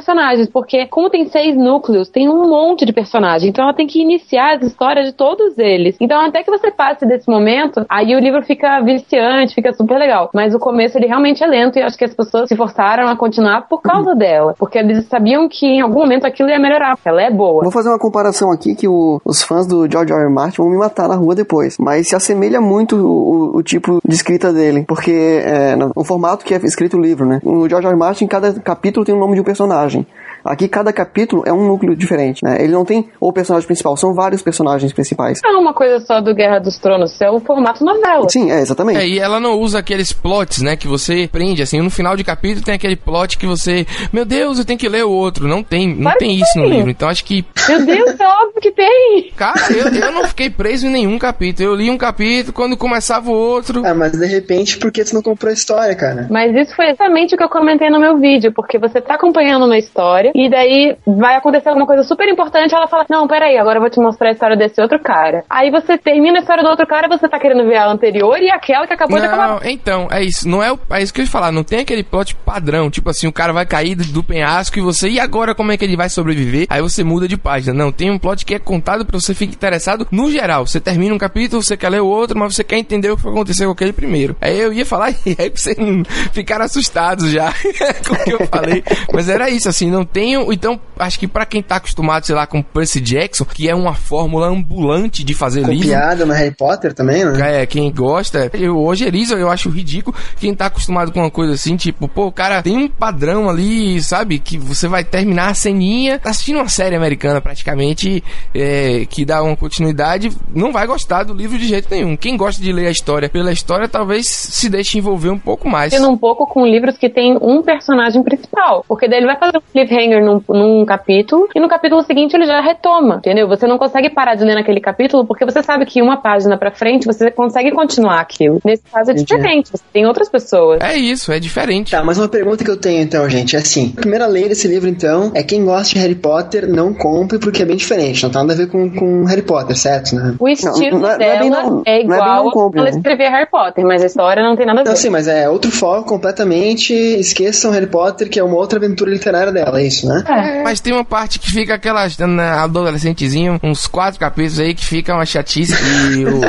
Speaker 3: porque como tem seis núcleos, tem um monte de personagens. Então ela tem que iniciar as histórias de todos eles. Então até que você passe desse momento, aí o livro fica viciante, fica super legal. Mas o começo ele realmente é lento e acho que as pessoas se forçaram a continuar por causa dela. Porque eles sabiam que em algum momento aquilo ia melhorar, porque ela é boa.
Speaker 2: Vou fazer uma comparação aqui que o- os fãs do George R. R. Martin vão me matar na rua depois. Mas se assemelha muito o, o tipo de escrita dele. Porque é no, o formato que é escrito o livro, né? O George R. R. Martin, cada capítulo tem o nome de um personagem. reciclagem Aqui cada capítulo é um núcleo diferente, né? Ele não tem o personagem principal, são vários personagens principais.
Speaker 3: Não é uma coisa só do Guerra dos Tronos, é o formato novela.
Speaker 2: Sim, é, exatamente.
Speaker 4: É, e ela não usa aqueles plots, né, que você prende, assim, no final de capítulo tem aquele plot que você, meu Deus, eu tenho que ler o outro. Não tem, não tem isso no livro. Então acho que,
Speaker 3: Meu Deus, é óbvio que tem!
Speaker 4: cara, eu, eu não fiquei preso em nenhum capítulo. Eu li um capítulo, quando começava o outro.
Speaker 1: Ah, mas de repente, por que tu não comprou a história, cara?
Speaker 3: Mas isso foi exatamente o que eu comentei no meu vídeo, porque você tá acompanhando uma história e daí vai acontecer alguma coisa super importante, ela fala: Não, peraí, agora eu vou te mostrar a história desse outro cara. Aí você termina a história do outro cara você tá querendo ver a anterior e aquela que acabou de acabar.
Speaker 4: Não, então, é isso. Não é, o, é isso que eu ia falar. Não tem aquele plot padrão. Tipo assim, o cara vai cair do, penhasco e você. E agora como é que ele vai sobreviver? Aí você muda de página. Não, tem um plot que é contado pra você ficar interessado no geral. Você termina um capítulo, você quer ler o outro, mas você quer entender o que aconteceu com aquele primeiro. Aí eu ia falar e aí vocês não ficaram assustados já com o que eu falei. Mas era isso, assim, não tenho, então, acho que pra quem tá acostumado, sei lá, com Percy Jackson, que é uma fórmula ambulante de fazer livro.
Speaker 1: Copiada no Harry Potter também, né?
Speaker 4: É, quem gosta, eu hoje Elisa, eu acho ridículo quem tá acostumado com uma coisa assim, tipo, pô, o cara tem um padrão ali, sabe, que você vai terminar a ceninha, tá assistindo uma série americana praticamente, é, que dá uma continuidade, não vai gostar do livro de jeito nenhum. Quem gosta de ler a história pela história, talvez se deixe envolver um pouco mais.
Speaker 3: Tendo um pouco com livros que tem um personagem principal. Porque daí ele vai fazer um cliffhanger num, num capítulo e no capítulo seguinte ele já retoma, entendeu? Você não consegue parar de ler naquele capítulo porque você sabe que uma página pra frente você consegue continuar aquilo. Nesse caso é diferente, você tem outras pessoas.
Speaker 4: É isso, é diferente.
Speaker 1: Tá, mas uma pergunta que eu tenho então, gente, é assim: a primeira lei desse livro, então, é quem gosta de Harry Potter não compre porque é bem diferente, não tem nada a ver com, com Harry Potter, certo? Né?
Speaker 3: O estilo
Speaker 2: não é- não é bem não-
Speaker 3: é
Speaker 2: não é
Speaker 3: igual
Speaker 2: não compre,
Speaker 3: ela
Speaker 2: né?
Speaker 3: escrever Harry Potter, mas a história não tem nada a ver.
Speaker 1: Não, sim, mas é outro foco completamente. Esqueçam Harry Potter, que é uma outra aventura literária dela, é isso, né?
Speaker 4: Mas tem uma parte que fica aquelas na adolescentezinho, uns quatro capítulos aí que fica uma chatice e o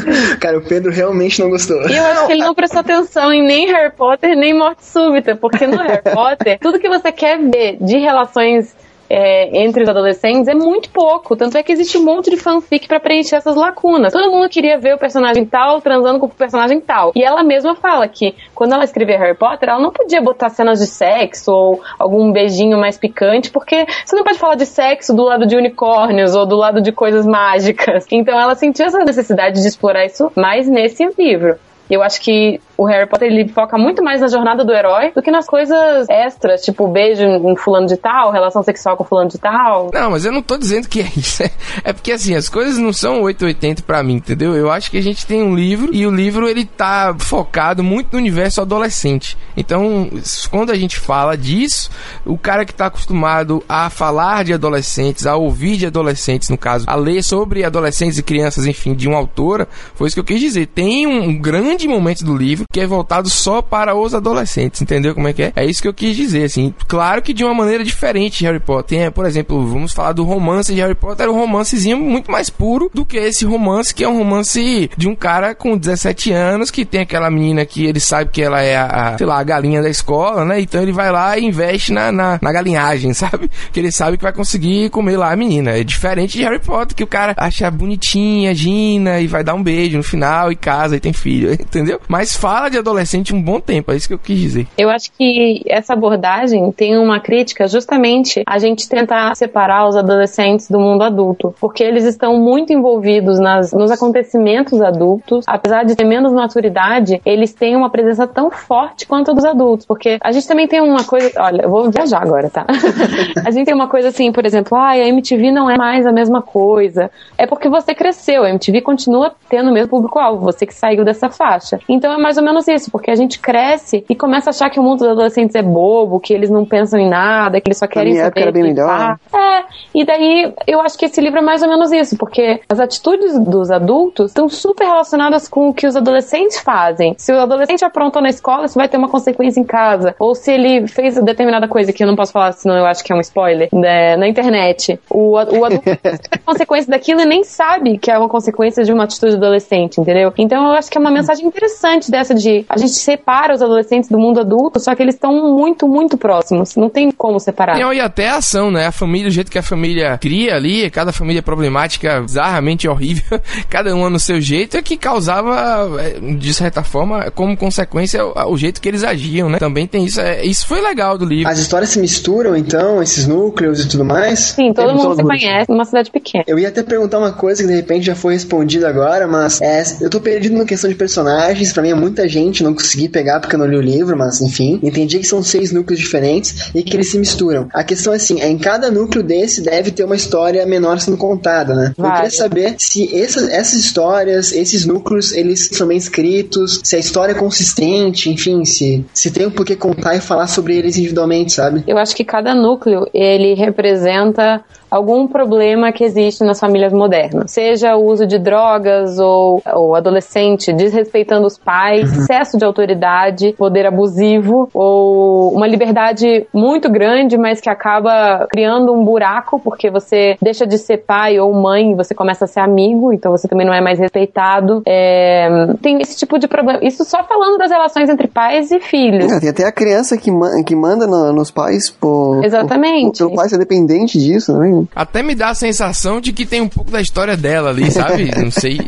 Speaker 1: Cara, o Pedro realmente não gostou.
Speaker 3: E eu acho que ele não prestou atenção em nem Harry Potter, nem Morte Súbita, porque no Harry Potter, tudo que você quer ver de relações é, entre os adolescentes é muito pouco. Tanto é que existe um monte de fanfic pra preencher essas lacunas. Todo mundo queria ver o personagem tal transando com o personagem tal. E ela mesma fala que quando ela escrevia Harry Potter, ela não podia botar cenas de sexo ou algum beijinho mais picante, porque você não pode falar de sexo do lado de unicórnios ou do lado de coisas mágicas. Então ela sentiu essa necessidade de explorar isso mais nesse livro. Eu acho que o Harry Potter ele foca muito mais na jornada do herói do que nas coisas extras, tipo beijo em fulano de tal, relação sexual com fulano de tal.
Speaker 4: Não, mas eu não tô dizendo que é isso. É porque assim, as coisas não são 880 pra mim, entendeu? Eu acho que a gente tem um livro e o livro ele tá focado muito no universo adolescente. Então, quando a gente fala disso, o cara que tá acostumado a falar de adolescentes, a ouvir de adolescentes, no caso, a ler sobre adolescentes e crianças, enfim, de uma autora, foi isso que eu quis dizer. Tem um grande momento do livro que é voltado só para os adolescentes, entendeu como é que é? É isso que eu quis dizer, assim. Claro que de uma maneira diferente Harry Potter. Tem, por exemplo, vamos falar do romance de Harry Potter, é um romancezinho muito mais puro do que esse romance, que é um romance de um cara com 17 anos, que tem aquela menina que ele sabe que ela é a, a, sei lá, a galinha da escola, né? Então ele vai lá e investe na, na, na galinhagem, sabe? Que ele sabe que vai conseguir comer lá a menina. É diferente de Harry Potter, que o cara acha bonitinha, Gina, e vai dar um beijo no final, e casa, e tem filho, entendeu? Mas fala de adolescente um bom tempo, é isso que eu quis dizer.
Speaker 3: Eu acho que essa abordagem tem uma crítica justamente a gente tentar separar os adolescentes do mundo adulto, porque eles estão muito envolvidos nas, nos acontecimentos adultos, apesar de ter menos maturidade, eles têm uma presença tão forte quanto a dos adultos, porque a gente também tem uma coisa, olha, eu vou viajar agora, tá? a gente tem uma coisa assim, por exemplo, ah, a MTV não é mais a mesma coisa. É porque você cresceu, a MTV continua tendo o mesmo público-alvo, você que saiu dessa faixa. Então é mais ou menos isso, porque a gente cresce e começa a achar que o mundo dos adolescentes é bobo, que eles não pensam em nada, que eles só querem
Speaker 2: minha
Speaker 3: saber
Speaker 2: era bem melhor.
Speaker 3: pá. É, e daí eu acho que esse livro é mais ou menos isso, porque as atitudes dos adultos estão super relacionadas com o que os adolescentes fazem. Se o adolescente aprontou na escola, isso vai ter uma consequência em casa. Ou se ele fez determinada coisa que eu não posso falar, senão eu acho que é um spoiler, né, na internet. O, o adulto tem consequência daquilo e nem sabe que é uma consequência de uma atitude adolescente, entendeu? Então eu acho que é uma mensagem interessante dessa de a gente separa os adolescentes do mundo adulto, só que eles estão muito, muito próximos. Não tem como separar.
Speaker 4: E até a ação, né? A família, o jeito que a família cria ali, cada família problemática, bizarramente horrível, cada uma no seu jeito, é que causava, é, de certa forma, como consequência, o, o jeito que eles agiam, né? Também tem isso. é, isso foi legal do livro.
Speaker 1: As histórias se misturam, então, esses núcleos e tudo mais?
Speaker 3: Sim, todo
Speaker 2: Tem
Speaker 3: mundo se conhece numa cidade pequena.
Speaker 1: Eu ia até perguntar uma coisa que de repente já foi respondida agora, mas é, eu tô perdido na questão de personagens. Pra mim é muita gente, não consegui pegar porque eu não li o livro, mas enfim. Entendi que são seis núcleos diferentes e que eles se misturam. A questão é assim: é, em cada núcleo desse deve ter uma história menor sendo contada, né? Eu queria
Speaker 3: Vai.
Speaker 1: saber se essas, essas histórias, esses núcleos, eles são bem escritos, se a história é consistente, enfim, se, se tem um porquê contar e falar sobre eles individualmente, sabe?
Speaker 3: Eu acho que cada núcleo, ele representa algum problema que existe nas famílias modernas. Seja o uso de drogas ou, ou adolescente desrespeitando os pais, excesso de autoridade, poder abusivo ou uma liberdade muito grande, mas que acaba criando um buraco porque você deixa de ser pai ou mãe e você começa a ser amigo, então você também não é mais respeitado. É, tem esse tipo de problema. Isso só falando das relações entre pais e filhos.
Speaker 2: É, tem até a criança que, ma- que manda no- nos pais por.
Speaker 3: Exatamente.
Speaker 2: Por, pelo pai ser dependente disso, né?
Speaker 4: Até me dá a sensação de que tem um pouco da história dela ali, sabe? Não sei.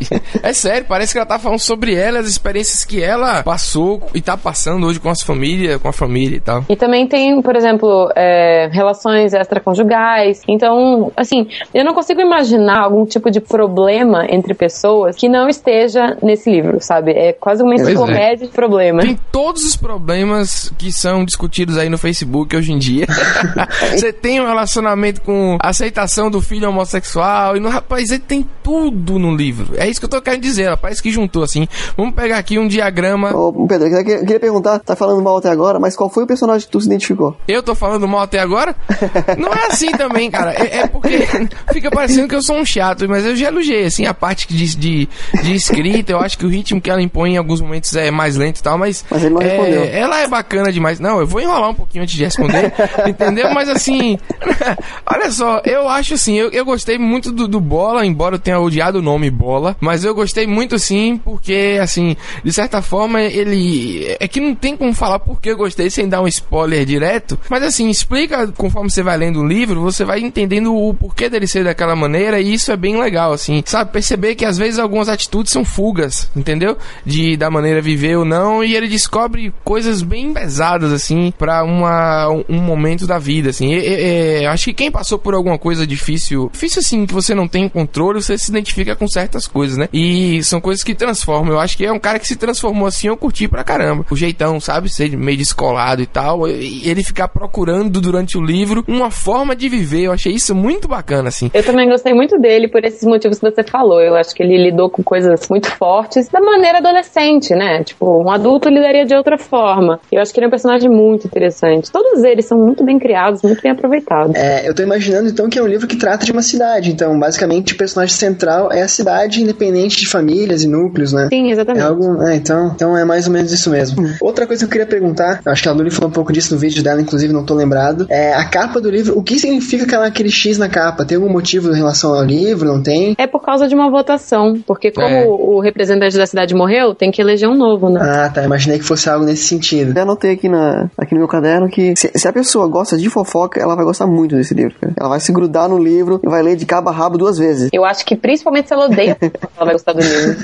Speaker 4: É sério, parece que ela tá falando sobre ela, as experiências que ela passou e tá passando hoje com as famílias, com a família e tal.
Speaker 3: E também tem, por exemplo, é, relações extraconjugais. Então, assim, eu não consigo imaginar algum tipo de problema entre pessoas que não esteja nesse livro, sabe? É quase uma
Speaker 4: é.
Speaker 3: enciclopédia de problema.
Speaker 4: Tem todos os problemas que são discutidos aí no Facebook hoje em dia. Você tem um relacionamento com aceitação do filho homossexual e no rapaz, ele tem tudo no livro. É isso que eu tô querendo dizer, rapaz, que juntou assim. Vamos pegar aqui um diagrama.
Speaker 2: Ô, Pedro, eu queria, eu queria perguntar, tá falando mal até agora, mas qual foi o personagem que tu se identificou?
Speaker 4: Eu tô falando mal até agora? Não é assim também, cara. É, é porque fica parecendo que eu sou um chato, mas eu já elogiei, assim, a parte de, de, de escrita. Eu acho que o ritmo que ela impõe em alguns momentos é mais lento e tal, mas.
Speaker 2: Mas ele não
Speaker 4: é,
Speaker 2: respondeu.
Speaker 4: Ela é bacana demais. Não, eu vou enrolar um pouquinho antes de responder, entendeu? Mas assim, olha só, eu acho assim, eu, eu gostei muito do, do Bola, embora eu tenha odiado o nome Bola, mas eu gostei muito sim, porque assim, de certa forma, ele. É que não tem como falar porque eu gostei sem dar um spoiler direto, mas assim, explica conforme você vai lendo o livro, você vai entendendo o porquê dele ser daquela maneira, e isso é bem legal, assim, sabe? Perceber que às vezes algumas atitudes são fugas, entendeu? De da maneira viver ou não, e ele descobre coisas bem pesadas, assim, pra uma, um momento da vida, assim. E- e- e, acho que quem passou por alguma coisa difícil, difícil assim, que você não tem controle, você se identifica com certas coisas, né? E são coisas que transformam. Eu acho que é um cara que se transformou assim, eu curti pra caramba. O jeitão, sabe? Ser meio descolado e tal. E ele ficar procurando durante o livro uma forma de viver. Eu achei isso muito bacana, assim.
Speaker 3: Eu também gostei muito dele por esses motivos que você falou. Eu acho que ele lidou com coisas muito fortes da maneira adolescente, né? Tipo, um adulto lidaria de outra forma. Eu acho que ele é um personagem muito interessante. Todos eles são muito bem criados, muito bem aproveitados.
Speaker 1: É, eu tô imaginando então que é um livro que trata de uma cidade. Então, basicamente, o personagem central é a cidade, independente de famílias e núcleos, né?
Speaker 3: Sim, exatamente.
Speaker 1: É algo. É, então, então é mais ou menos isso mesmo. Outra coisa que eu queria perguntar, eu acho que a Luli falou um pouco disso no vídeo dela, inclusive não tô lembrado. É a capa do livro. O que significa aquela, aquele X na capa? Tem algum motivo em relação ao livro? Não tem?
Speaker 3: É por causa de uma votação, porque como
Speaker 4: É.
Speaker 3: o representante da cidade morreu, tem que eleger um novo, né?
Speaker 1: Ah, tá. Imaginei que fosse algo nesse sentido.
Speaker 2: Eu anotei aqui, na, aqui no meu caderno que se, se a pessoa gosta de fofoca, ela vai gostar muito desse livro. cara. Ela vai se grudar no livro e vai ler de cabo a rabo duas vezes.
Speaker 3: Eu acho que principalmente se ela odeia, ela vai gostar do livro.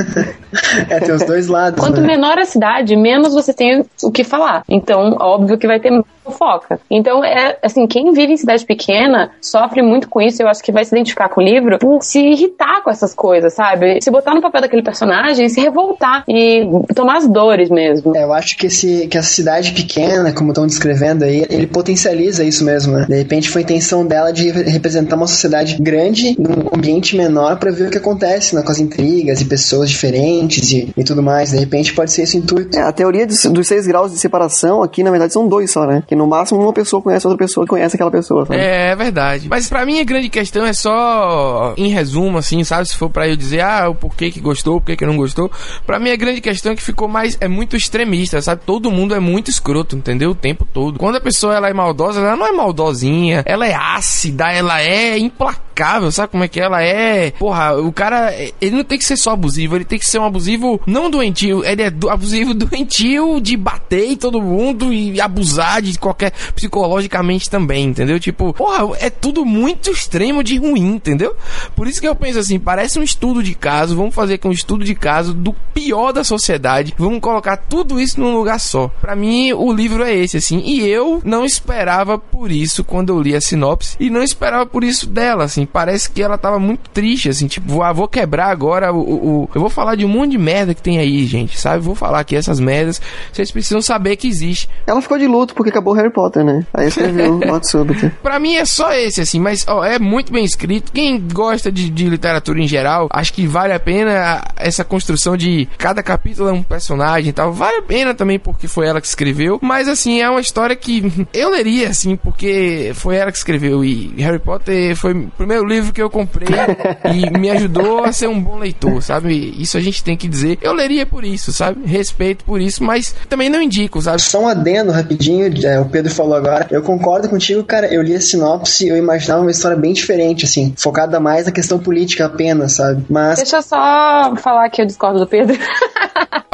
Speaker 1: É, tem os dois lados.
Speaker 3: Quanto
Speaker 1: né?
Speaker 3: menor a cidade, menos você tem o que falar. Então, óbvio que vai ter fofoca. Então, é assim, quem vive em cidade pequena sofre muito com isso. Eu acho que vai se identificar com o livro por se irritar com essas coisas, sabe? Se botar no papel daquele personagem, se revoltar e tomar as dores mesmo.
Speaker 1: É, eu acho que, esse, que a cidade pequena, como estão descrevendo aí, ele potencializa isso mesmo, né? De repente foi a intenção dela de representar uma sociedade grande num ambiente menor pra ver o que acontece né, com as intrigas e pessoas diferentes e, e tudo mais. De repente pode ser esse o intuito.
Speaker 2: É, a teoria dos, dos seis graus de separação aqui, na verdade, são dois só, né? Que no máximo uma pessoa conhece outra pessoa que conhece aquela pessoa, sabe?
Speaker 4: É, é verdade. Mas pra mim a grande questão é só, em resumo, assim, sabe? Se for pra eu dizer, ah, o porquê que gostou, o porquê que não gostou. Pra mim a grande questão é que ficou mais, é muito extremista, sabe? Todo mundo é muito escroto, entendeu? O tempo todo. Quando a pessoa ela é maldosa, ela não é maldosinha, ela é ácida, ela é implacável, sabe como é que ela é? Porra, o cara, ele não tem que ser só abusivo, ele tem que ser um abusivo não doentio, ele é do- abusivo doentio de bater em todo mundo e abusar de qualquer psicologicamente também, entendeu? Tipo, porra, é tudo muito extremo de ruim, entendeu? Por isso que eu penso assim, parece um estudo de caso, vamos fazer aqui um estudo de caso do pior da sociedade, vamos colocar tudo isso num lugar só. Pra mim, o livro é esse, assim, e eu não esperava por isso quando eu li a sinopse, e não esperava por isso dela, assim, parece que ela tava muito triste, assim, tipo, ah, vou quebrar agora o, o- Eu vou falar de um monte de merda que tem aí, gente, sabe? Vou falar aqui essas merdas, vocês precisam saber que existe.
Speaker 2: Ela ficou de luto porque acabou Harry Potter, né? Aí escreveu o Note Súbito.
Speaker 4: Pra mim é só esse, assim, mas ó, é muito bem escrito. Quem gosta de, de literatura em geral, acho que vale a pena essa construção de cada capítulo é um personagem e tal. Vale a pena também porque foi ela que escreveu. Mas assim, é uma história que eu leria, assim, porque foi ela que escreveu. E Harry Potter foi. Primeiro primeiro livro que eu comprei e me ajudou a ser um bom leitor, sabe? Isso a gente tem que dizer. Eu leria por isso, sabe? Respeito por isso, mas também não indico, sabe?
Speaker 1: Só um adendo rapidinho, é, o Pedro falou agora. Eu concordo contigo, cara. Eu li a sinopse, eu imaginava uma história bem diferente, assim, focada mais na questão política apenas, sabe? Mas
Speaker 3: Deixa eu só falar que eu discordo do Pedro.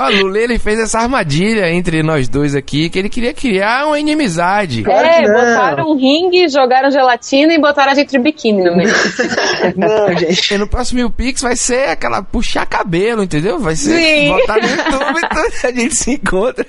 Speaker 4: Ó, Lula, ele fez essa armadilha entre nós dois aqui, que ele queria criar uma inimizade.
Speaker 1: Claro
Speaker 3: é,
Speaker 1: não.
Speaker 3: botaram um ringue, jogaram gelatina e botaram a gente de biquíni no meio.
Speaker 1: não, gente.
Speaker 4: E no próximo Mil Pix vai ser aquela puxar cabelo, entendeu? Vai ser
Speaker 3: Sim.
Speaker 4: botar no YouTube, então a gente se encontra.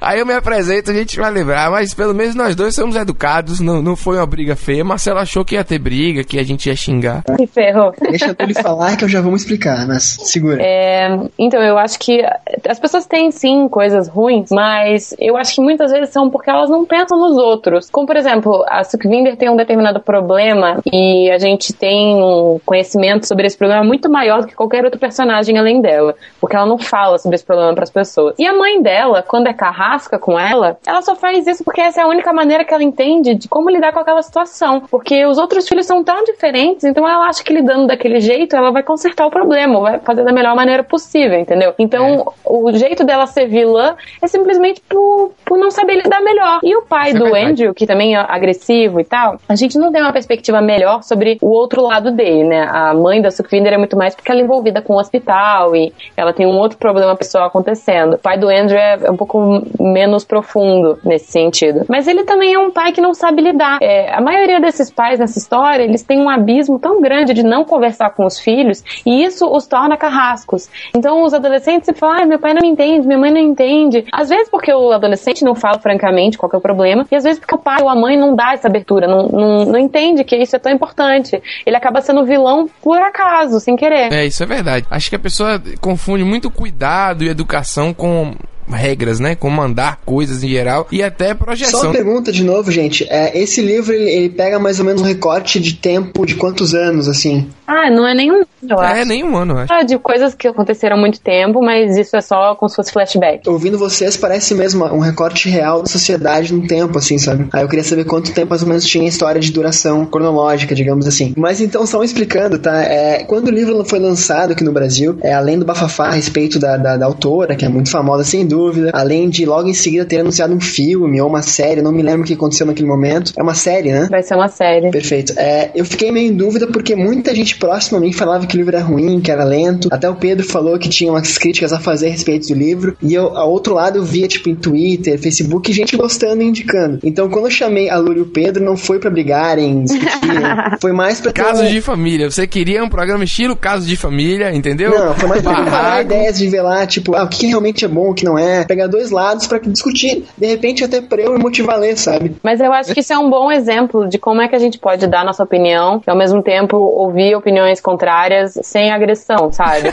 Speaker 4: Aí eu me apresento, a gente vai lembrar, mas pelo menos nós dois somos educados, não, não foi uma briga feia. Marcelo achou que ia ter briga, que a gente ia xingar.
Speaker 3: Se ferrou.
Speaker 1: Deixa eu lhe falar que eu já vou me explicar, mas segura.
Speaker 3: É, então, eu acho que as pessoas têm sim coisas ruins, mas eu acho que muitas vezes são porque elas não pensam nos outros. Como, por exemplo, a Sukhvinder tem um determinado problema e a gente tem um conhecimento sobre esse problema muito maior do que qualquer outro personagem além dela, porque ela não fala sobre esse problema para as pessoas. E a mãe dela, quando é carrasca com ela, ela só faz isso porque essa é a única maneira que ela entende de como lidar com aquela situação, porque os outros filhos são tão diferentes, então ela acha que lidando daquele jeito ela vai consertar o problema, vai fazer da melhor maneira possível, entendeu? Então, o jeito dela ser vilã é simplesmente por, por não saber lidar melhor. E o pai
Speaker 4: Isso é
Speaker 3: do
Speaker 4: verdade.
Speaker 3: Andrew, que também é agressivo e tal, a gente não tem uma perspectiva melhor sobre o outro lado dele, né? A mãe da Sukhvinder é muito mais porque ela é envolvida com o hospital e ela tem um outro problema pessoal acontecendo. O pai do Andrew é é um pouco menos profundo nesse sentido. Mas ele também é um pai que não sabe lidar. É, a maioria desses pais nessa história, eles têm um abismo tão grande de não conversar com os filhos e isso os torna carrascos. Então os adolescentes falam, ah, meu pai não me entende, minha mãe não entende. Às vezes porque o adolescente não fala francamente qual que é o problema, e às vezes porque o pai ou a mãe não dá essa abertura, não, não, não entende que isso é tão importante. Ele acaba sendo vilão por acaso, sem querer.
Speaker 4: É, isso é verdade. Acho que a pessoa confunde muito cuidado e educação com regras, né? Com mandar coisas em geral e até
Speaker 1: Só
Speaker 4: projeção.
Speaker 1: uma pergunta de novo, gente. É, esse livro ele, ele pega mais ou menos um recorte de tempo de quantos anos, assim?
Speaker 3: Ah, não é nenhum, eu acho.
Speaker 4: É, nenhum ano, eu acho.
Speaker 3: Ah, De coisas que aconteceram há muito tempo, mas isso é só como se fosse flashback.
Speaker 1: Ouvindo vocês, parece mesmo um recorte real da sociedade no tempo, assim, sabe? Aí eu queria saber quanto tempo mais ou menos tinha a história de duração cronológica, digamos assim. Mas então, só explicando, tá? É, quando o livro foi lançado aqui no Brasil, é, além do bafafá a respeito da, da, da autora, que é muito famosa sem dúvida, além de logo em seguida ter anunciado um filme ou uma série, não me lembro o que aconteceu naquele momento. É uma série, né?
Speaker 3: Vai ser uma série.
Speaker 1: Perfeito. É, eu fiquei meio em dúvida porque muita gente próxima a mim falava que o livro era ruim, que era lento. Até o Pedro falou que tinha umas críticas a fazer a respeito do livro. E eu, ao outro lado, eu via, tipo, em Twitter, Facebook, gente gostando e indicando. Então, quando eu chamei a Lúria e o Pedro, não foi pra brigarem, discutirem. foi mais pra ter
Speaker 4: Casos
Speaker 1: um-
Speaker 4: de família. Você queria um programa estilo Casos de Família, entendeu?
Speaker 1: Não, foi mais pra comparar ideias de ver lá, tipo, ah, o que realmente é bom, o que não é. Pegar dois lados pra discutir. De repente, até pra eu me motivar a ler, sabe?
Speaker 3: Mas eu acho que isso é um bom exemplo de como é que a gente pode dar nossa opinião e ao mesmo tempo ouvir opiniões contrárias sem agressão, sabe?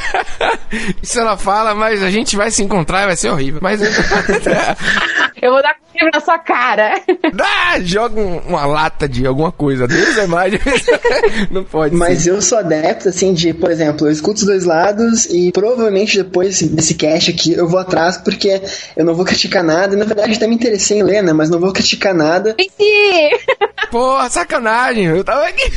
Speaker 4: Isso ela fala, mas a gente vai se encontrar e vai ser horrível. Mas
Speaker 3: Eu vou dar com na sua cara.
Speaker 4: ah, joga um- uma lata de alguma coisa. Deus é mais. Não pode
Speaker 1: Mas
Speaker 4: ser.
Speaker 1: eu sou adepto, assim, de, por exemplo, eu escuto os dois lados e provavelmente depois desse cast aqui eu vou atrás porque eu não vou criticar nada. Na verdade, até me interessei em ler, né? Mas não vou criticar nada.
Speaker 4: Porra, sacanagem. Eu tava aqui.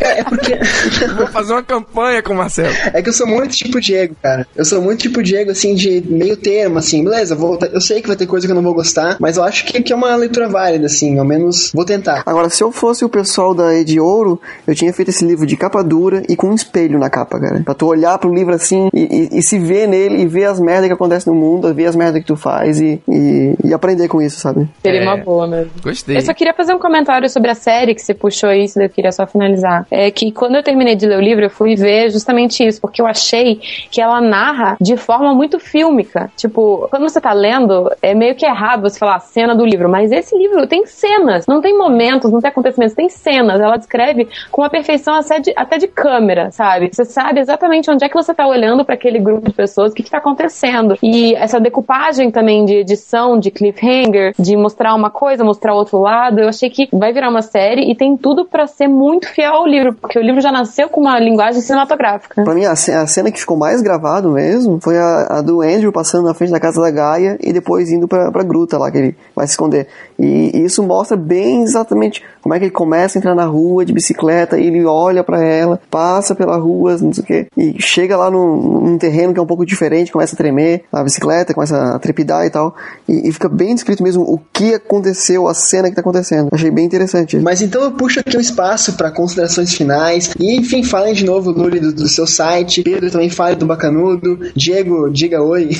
Speaker 1: É, é porque.
Speaker 4: Vou fazer uma campanha com o Marcelo.
Speaker 1: é que eu sou muito tipo Diego, cara. Eu sou muito tipo Diego, assim, de meio termo, assim. Beleza, vou, eu sei que vai ter coisa que eu não vou gostar, mas eu acho que, que é uma leitura válida, assim. Ao menos vou tentar.
Speaker 2: Agora, se eu fosse o pessoal da Ed Ouro, eu tinha feito esse livro de capa dura e com um espelho na capa, cara. Pra tu olhar pro livro assim e, e- e se ver nele e ver as merdas que acontecem no mundo, ver as merdas que tu faz e, e, e aprender com isso, sabe?
Speaker 3: Seria
Speaker 4: É.
Speaker 3: uma boa mesmo.
Speaker 4: Gostei.
Speaker 3: Eu só queria fazer um comentário sobre a série que você puxou isso, daí eu queria só finalizar. É que quando eu terminei de ler o livro, eu fui ver justamente isso, porque eu achei que ela narra de forma muito fílmica. Tipo, quando você tá lendo, é meio que errado você falar a cena do livro, mas esse livro tem cenas, não tem momentos, não tem acontecimentos, tem cenas. Ela descreve com uma perfeição até de, até de câmera, sabe? Você sabe exatamente onde é que você tá olhando para aquele grupo de pessoas, o que que tá acontecendo. E essa decupagem também de edição, de cliffhanger, de mostrar uma coisa, mostrar outro lado, eu achei que vai virar uma série e tem tudo pra ser muito fiel ao livro, porque o livro já nasceu com uma linguagem cinematográfica.
Speaker 2: Pra mim, a cena que ficou mais gravado mesmo foi a, a do Andrew passando na frente da casa da Gaia e depois indo pra, pra gruta lá. Que ele vai se esconder. E, e isso mostra bem exatamente como é que ele começa a entrar na rua de bicicleta, e ele olha pra ela, passa pela rua, não sei o quê, e chega lá num, num terreno que é um pouco diferente, começa a tremer a bicicleta, começa a trepidar e tal, e, e fica bem descrito mesmo o que aconteceu, a cena que tá acontecendo. Achei bem interessante.
Speaker 1: Mas então eu puxo aqui um espaço para considerações finais. E enfim, falem de novo, Luli, do, do seu site. Pedro também fale do Bacanudo. Diego, diga oi.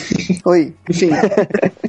Speaker 2: Oi.
Speaker 1: enfim,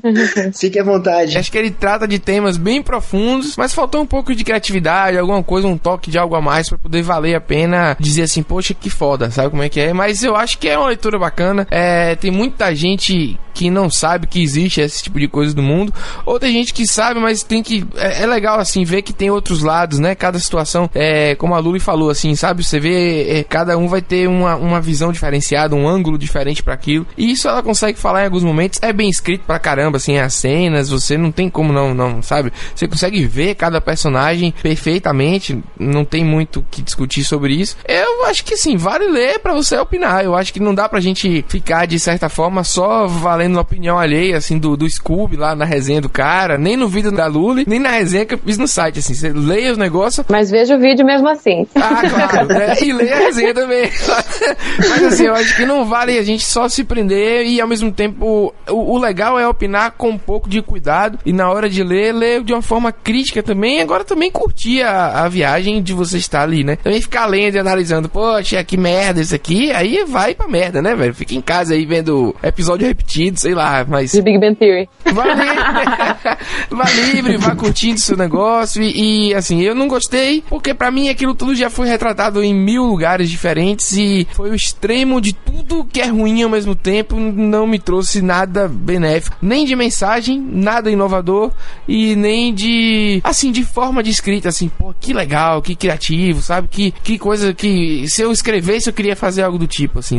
Speaker 1: fique à vontade.
Speaker 4: Acho que ele trata de temas bem profundos, mas faltou um pouco de criatividade, alguma coisa, um toque de algo a mais pra poder valer a pena dizer assim, poxa, que foda, sabe como é que é? Mas eu acho que é uma leitura bacana. É, tem muita gente que não sabe que existe esse tipo de coisa no mundo, ou tem gente que sabe, mas tem que. É, é legal assim ver que tem outros lados, né? Cada situação, é, como a Luli falou, assim, sabe? Você vê, é, cada um vai ter uma, uma visão diferenciada, um ângulo diferente para aquilo. E isso ela consegue falar em alguns momentos. É bem escrito pra caramba, assim, as cenas, você não tem como não, não, sabe? Você consegue ver cada personagem perfeitamente, não tem muito que discutir sobre isso. Eu acho que sim, vale ler pra você opinar. Eu acho que não dá pra gente ficar, de certa forma, só valendo a opinião alheia, assim, do, do Scooby lá na resenha do cara, nem no vídeo da Luli, nem na resenha que eu fiz no site, assim. Você leia os negócios.
Speaker 3: Mas veja o vídeo mesmo assim.
Speaker 4: Ah, claro, né? E leia a resenha também. Mas assim, eu acho que não vale a gente só se prender e ao mesmo tempo o, o legal é opinar com um pouco de cuidado e na hora de ler, ler de uma forma crítica também. Agora também curtir a, a viagem de você estar ali, né? Também ficar lendo e analisando, poxa, que merda isso aqui, aí vai pra merda, né, velho? Fica em casa aí vendo episódio repetido, sei lá, mas.
Speaker 3: De Big Bang Theory.
Speaker 4: Vá livre, vá livre, vá curtindo seu negócio e, e, assim, eu não gostei porque pra mim aquilo tudo já foi retratado em mil lugares diferentes e foi o extremo de tudo que é ruim ao mesmo tempo, não me trouxe nada benéfico, nem de mensagem, nada inovador e nem de, assim, de forma de escrita, assim, pô, que legal, que criativo, sabe? Que, que coisa que se eu escrevesse eu queria fazer algo do tipo, assim.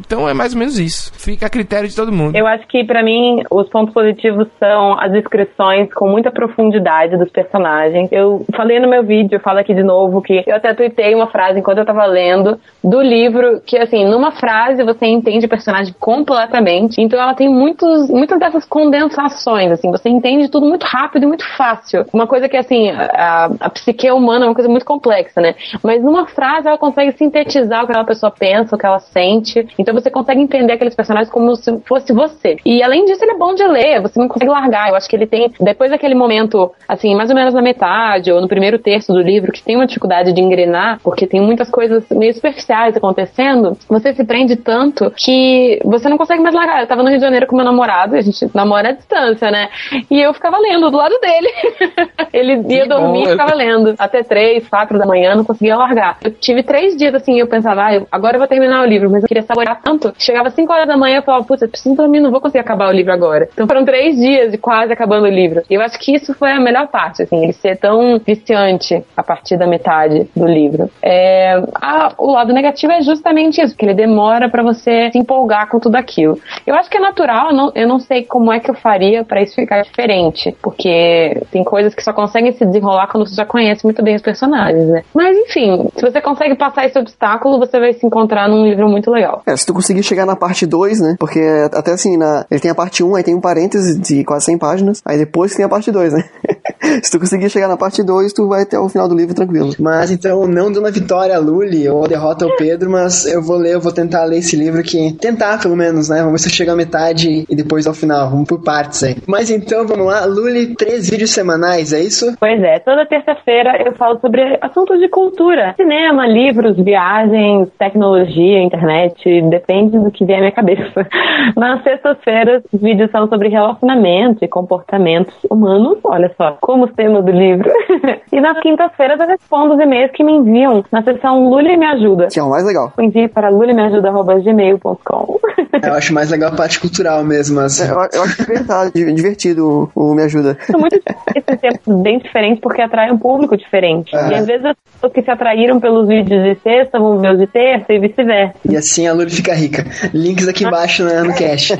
Speaker 4: Então é mais ou menos isso. Fica a critério de todo mundo.
Speaker 3: Eu acho que, pra mim, os pontos positivos são as descrições com muita profundidade dos personagens. Eu falei no meu vídeo, eu falo aqui de novo, que eu até tuitei uma frase enquanto eu tava lendo do livro, que, assim, numa frase você entende o personagem completamente. Então ela tem muitos, muitas dessas condensações, assim, você entende tudo muito rápido e muito fácil. Uma coisa que, assim, a, a psique humana é uma coisa muito complexa, né? Mas numa frase ela consegue sintetizar o que aquela pessoa pensa, o que ela sente. Então você consegue entender aqueles personagens como se fosse você. E além disso, ele é bom de ler, você não consegue largar. Eu acho que ele tem, depois daquele momento, assim, mais ou menos na metade ou no primeiro terço do livro, que tem uma dificuldade de engrenar, porque tem muitas coisas meio superficiais acontecendo, você se prende tanto que você não consegue mais largar. Eu tava no Rio de Janeiro com meu namorado, a gente namora à distância, né? E eu ficava lendo do lado dele. ele ia dormir e ficava lendo. Até três, quatro da manhã, não conseguia largar. Eu tive três dias assim, eu pensava, ah, eu- agora eu vou terminar o livro, mas eu queria saborear tanto. Chegava cinco horas da manhã, eu falava, putz, eu preciso dormir, não vou conseguir acabar o livro agora. Então foram três dias de quase acabando o livro. E eu acho que isso foi a melhor parte, assim, ele ser tão viciante a partir da metade do livro. É, a- o lado negativo é justamente isso, que ele demora pra você se empolgar com tudo aquilo. Eu acho que é natural, não, eu não sei como é que eu faria pra isso ficar diferente, porque tem coisas que só conseguem se desenrolar quando você já conhece muito bem os personagens, né? Mas enfim, se você consegue passar esse obstáculo, você vai se encontrar num livro muito legal.
Speaker 2: É, se tu conseguir chegar na parte 2, né? Porque até assim, na, ele tem a parte 1, um, aí tem um parêntese de quase 100 páginas, aí depois tem a parte 2, né? se tu conseguir chegar na parte 2, tu vai até o final do livro tranquilo.
Speaker 1: Mas então, não dando a vitória a Luli ou a derrota ao Pedro, mas eu vou ler, eu vou tentar ler esse livro aqui. Tentar, pelo menos, né? Vamos ver se eu chego à metade e depois ao final. Vamos por partes aí. Mas então, vamos lá. Luli, três vídeos semanais, é isso?
Speaker 3: Pois é, toda terça-feira eu falo sobre assuntos de cultura, cinema, livros, viagens, tecnologia, internet, depende do que vier à minha cabeça. Nas sextas-feiras, os vídeos são sobre relacionamento e comportamentos humanos, olha só, como o tema do livro. e nas quintas-feiras eu respondo os e-mails que me enviam na seção Lully Me Ajuda.
Speaker 2: Que é o mais legal.
Speaker 3: Envie para lulimeajuda.gmail.com
Speaker 1: Eu acho mais legal a parte cultural mesmo, mas...
Speaker 2: É, Eu, eu acho divertido, divertido o, o Me Ajuda.
Speaker 3: são muito esses tempos bem diferentes porque atraem um público diferente.
Speaker 1: É.
Speaker 3: E às vezes as pessoas que se atraíram pelos vídeos de sexta vão ver os de terça e vice-versa.
Speaker 1: E assim a Luli fica rica. Links aqui embaixo né, no cast.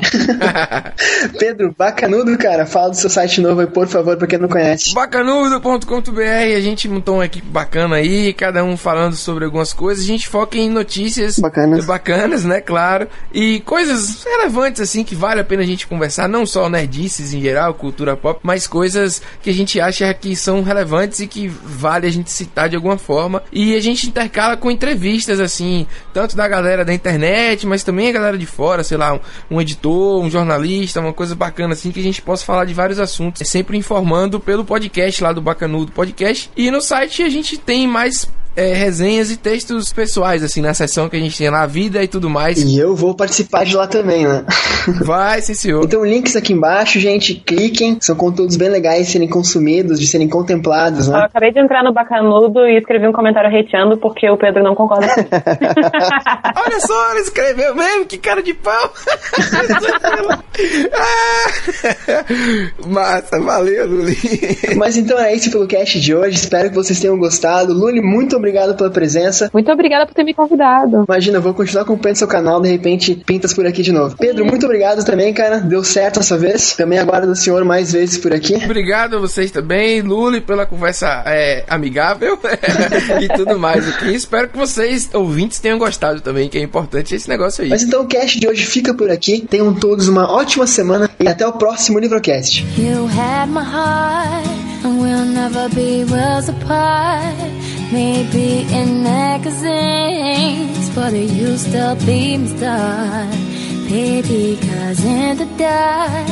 Speaker 1: Pedro, bacanudo, cara. Fala do seu site novo aí, por favor, pra quem não conhece.
Speaker 4: Bacanudo.com.br, a gente montou uma equipe bacana aí, cada um falando sobre algumas coisas. A gente foca em notícias
Speaker 2: Bacanas.
Speaker 4: bacanas, né? Claro. E coisas relevantes, assim, que vale a pena a gente conversar, não só nerdices em geral, cultura pop, mas coisas que a gente acha que são relevantes e que vale a gente citar de alguma forma. E a gente intercala com entrevistas, assim, tanto da galera da internet, mas também a galera de fora, sei lá, um, um editor, um jornalista, uma coisa bacana, assim, que a gente possa falar de vários assuntos. Sempre informando pelo podcast lá do Bacanudo Podcast. E no site a gente tem mais é, resenhas e textos pessoais, assim, na seção que a gente tem lá, vida e tudo mais.
Speaker 1: E eu vou participar de lá também, né?
Speaker 4: Vai, sim senhor.
Speaker 1: Então, links aqui embaixo, gente, cliquem. São conteúdos bem legais de serem consumidos, de serem contemplados,
Speaker 3: Eu
Speaker 1: né?
Speaker 3: acabei de entrar no Bacanudo e escrevi um comentário hateando porque o Pedro não concorda comigo.
Speaker 4: Olha só, ele escreveu mesmo, que cara de pau. Massa, valeu, Luli.
Speaker 1: Mas então é isso pelo cast de hoje. Espero que vocês tenham gostado. Luli, muito obrigado pela presença.
Speaker 3: Muito obrigada por ter me convidado.
Speaker 1: Imagina, eu vou continuar acompanhando seu canal, de repente pintas por aqui de novo. Pedro, muito obrigado também, cara. Deu certo dessa vez. Também aguardo o senhor mais vezes por aqui.
Speaker 4: Obrigado a vocês também, Luli, pela conversa é, amigável e tudo mais aqui. Espero que vocês, ouvintes, tenham gostado também, que é importante esse negócio aí.
Speaker 1: Mas então o cast de hoje fica por aqui. Tenham todos uma ótima semana e até o próximo Livrocast.
Speaker 5: You had my heart, and we'll never be worlds apart. Maybe in magazines, but you still be my star. Baby, cause in the dark,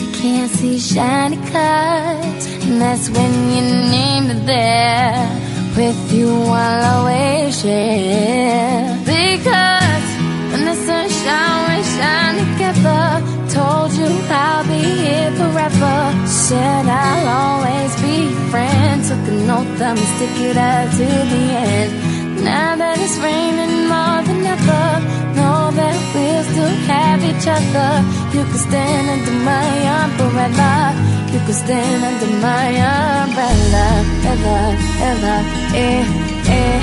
Speaker 5: you can't see shiny cars. And that's when you name it there. With you, I'll always share. Because An I'ma stick it out to the end. Now that it's raining more than ever, know that we'll still have each other. You can stand under my umbrella. You can stand under my umbrella. Ella, Ella, eh, eh,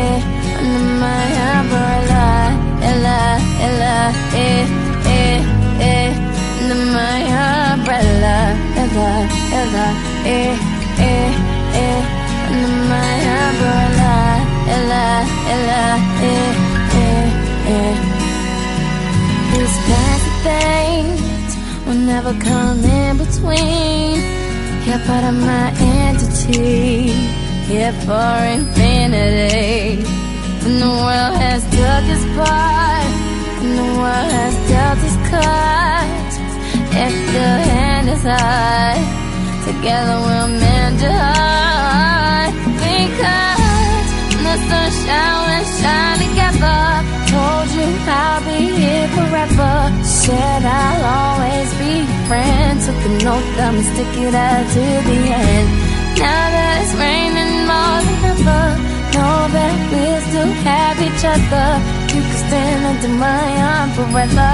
Speaker 5: eh. Under my umbrella. Ella, Ella, eh, eh, eh. Under my umbrella. Ella, Ella, eh, eh, eh. My umbrella. Ella, Ella, eh, eh, eh. These plastic things will never come in between. You're part of my entity, here for infinity. When the world has took its part, when the world has dealt its cards, if the hand is high, together we'll mend your heart. Because the sunshine will shine together. Told you I'll be here forever. Said I'll always be your friend. Took an oath I'ma stick it out to the end. Now that it's raining more than ever, know that we'll still have each other. You can stand under my umbrella.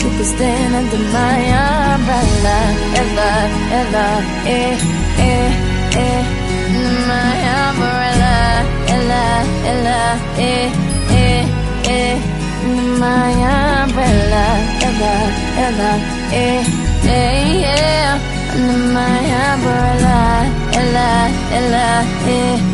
Speaker 5: You can stand under my umbrella. Ella, Ella, eh, eh, eh. Under my umbrella. Ella, eh, eh, eh. My umbrella. Ella, Ella, eh, eh, yeah. My umbrella. Ella, Ella, eh,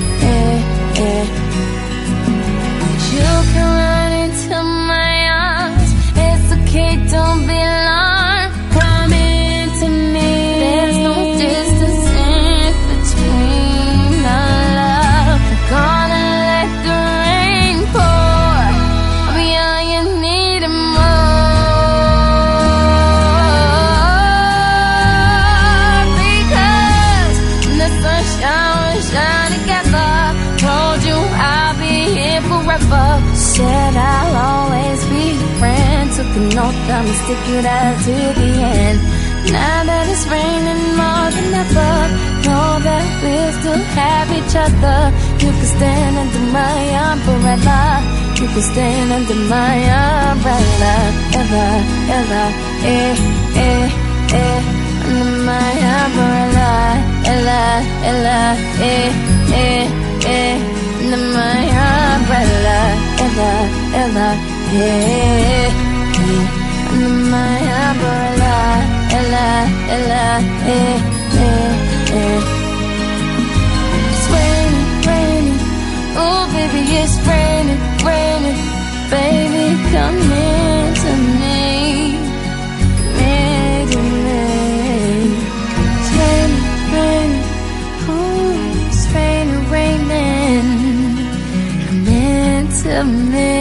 Speaker 5: be stand under my umbrella ever, ever, eh, eh, eh. Under my umbrella, ella, ella, eh, eh, eh. Under my umbrella, ever, ever, eh, eh. Under my umbrella, ella, ella, eh, eh, eh. It's raining, raining. Oh, baby, it's raining. Come into me. Into me. It's raining, raining. It's raining, raining. Into me.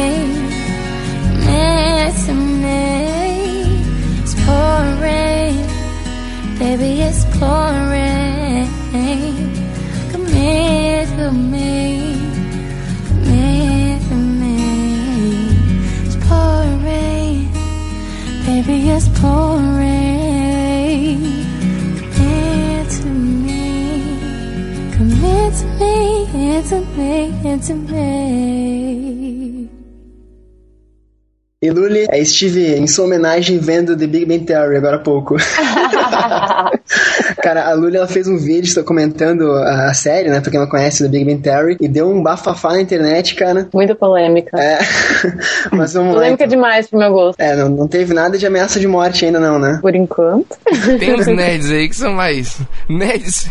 Speaker 5: Into me.
Speaker 1: E Luli, é, estive em sua homenagem vendo The Big Bang Theory agora há pouco. Cara, a Luli ela fez um vídeo comentando a série, né? Pra quem não conhece The Big Bang Theory, e deu um bafafá na internet, cara.
Speaker 3: Muito polêmica.
Speaker 1: É. Mas vamos lá.
Speaker 3: polêmica
Speaker 1: então.
Speaker 3: demais pro meu gosto.
Speaker 1: É, não, não teve nada de ameaça de morte ainda, não, né?
Speaker 3: Por enquanto.
Speaker 4: Tem uns nerds aí que são mais nerds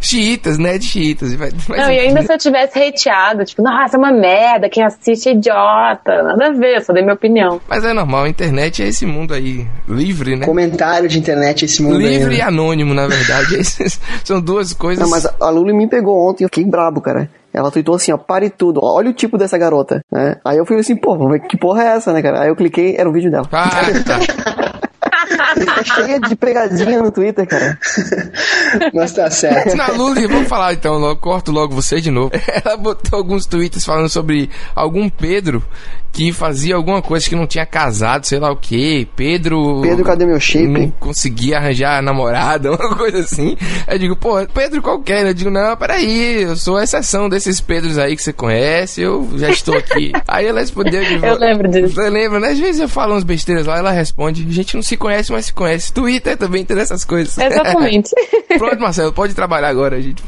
Speaker 4: xiitas, nerds xiitas. Vai- mas-
Speaker 3: Não, e ainda se eu tivesse hateado, tipo, nossa, é uma merda, quem assiste é idiota. Nada a ver, eu só dei minha opinião.
Speaker 4: Mas é normal, a internet é esse mundo aí, livre, né?
Speaker 1: Comentário de internet esse mundo aí,
Speaker 4: Livre
Speaker 1: né?
Speaker 4: e anônimo, na verdade. Esses são duas coisas.
Speaker 2: Não, mas a Luli me pegou ontem, eu fiquei brabo, cara. Ela tweetou assim, ó, pare tudo, olha o tipo dessa garota, né? Aí eu fui assim, pô, vamos ver que porra é essa, né, cara? Aí eu cliquei, era um vídeo dela.
Speaker 4: Ah, tá.
Speaker 2: Tá cheia de pegadinha no Twitter, cara.
Speaker 1: Mas tá certo.
Speaker 4: Na Luli, vamos falar então, logo, corto logo você de novo. Ela botou alguns tweets falando sobre algum Pedro que fazia alguma coisa que não tinha casado, sei lá o que. Pedro.
Speaker 2: Pedro, cadê meu shape?
Speaker 4: Não conseguia arranjar namorada, uma coisa assim. Eu digo, pô, Pedro qualquer. Eu digo, não, peraí, eu sou a exceção desses Pedros aí que você conhece, eu já estou aqui. aí ela respondeu de
Speaker 3: Eu lembro disso.
Speaker 4: Você lembra, né? Às vezes eu falo umas besteiras lá, ela responde, a gente não se conhece, mas se conhece. Twitter também tem essas coisas.
Speaker 3: Exatamente.
Speaker 4: Pronto, Marcelo, pode trabalhar agora, gente.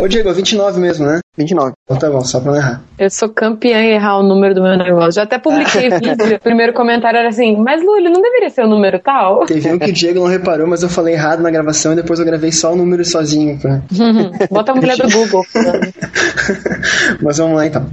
Speaker 1: Ô, Diego, 29 mesmo, né?
Speaker 2: 29.
Speaker 1: Então tá bom, só pra não errar.
Speaker 3: Eu sou campeã em errar o número do meu negócio. Já até publiquei vídeo. O primeiro comentário era assim, mas Luli, não deveria ser o número tal?
Speaker 1: Teve um que o Diego não reparou, mas eu falei errado na gravação e depois eu gravei só o número sozinho. Pra...
Speaker 3: Bota a mulher do Google.
Speaker 1: mas vamos lá então.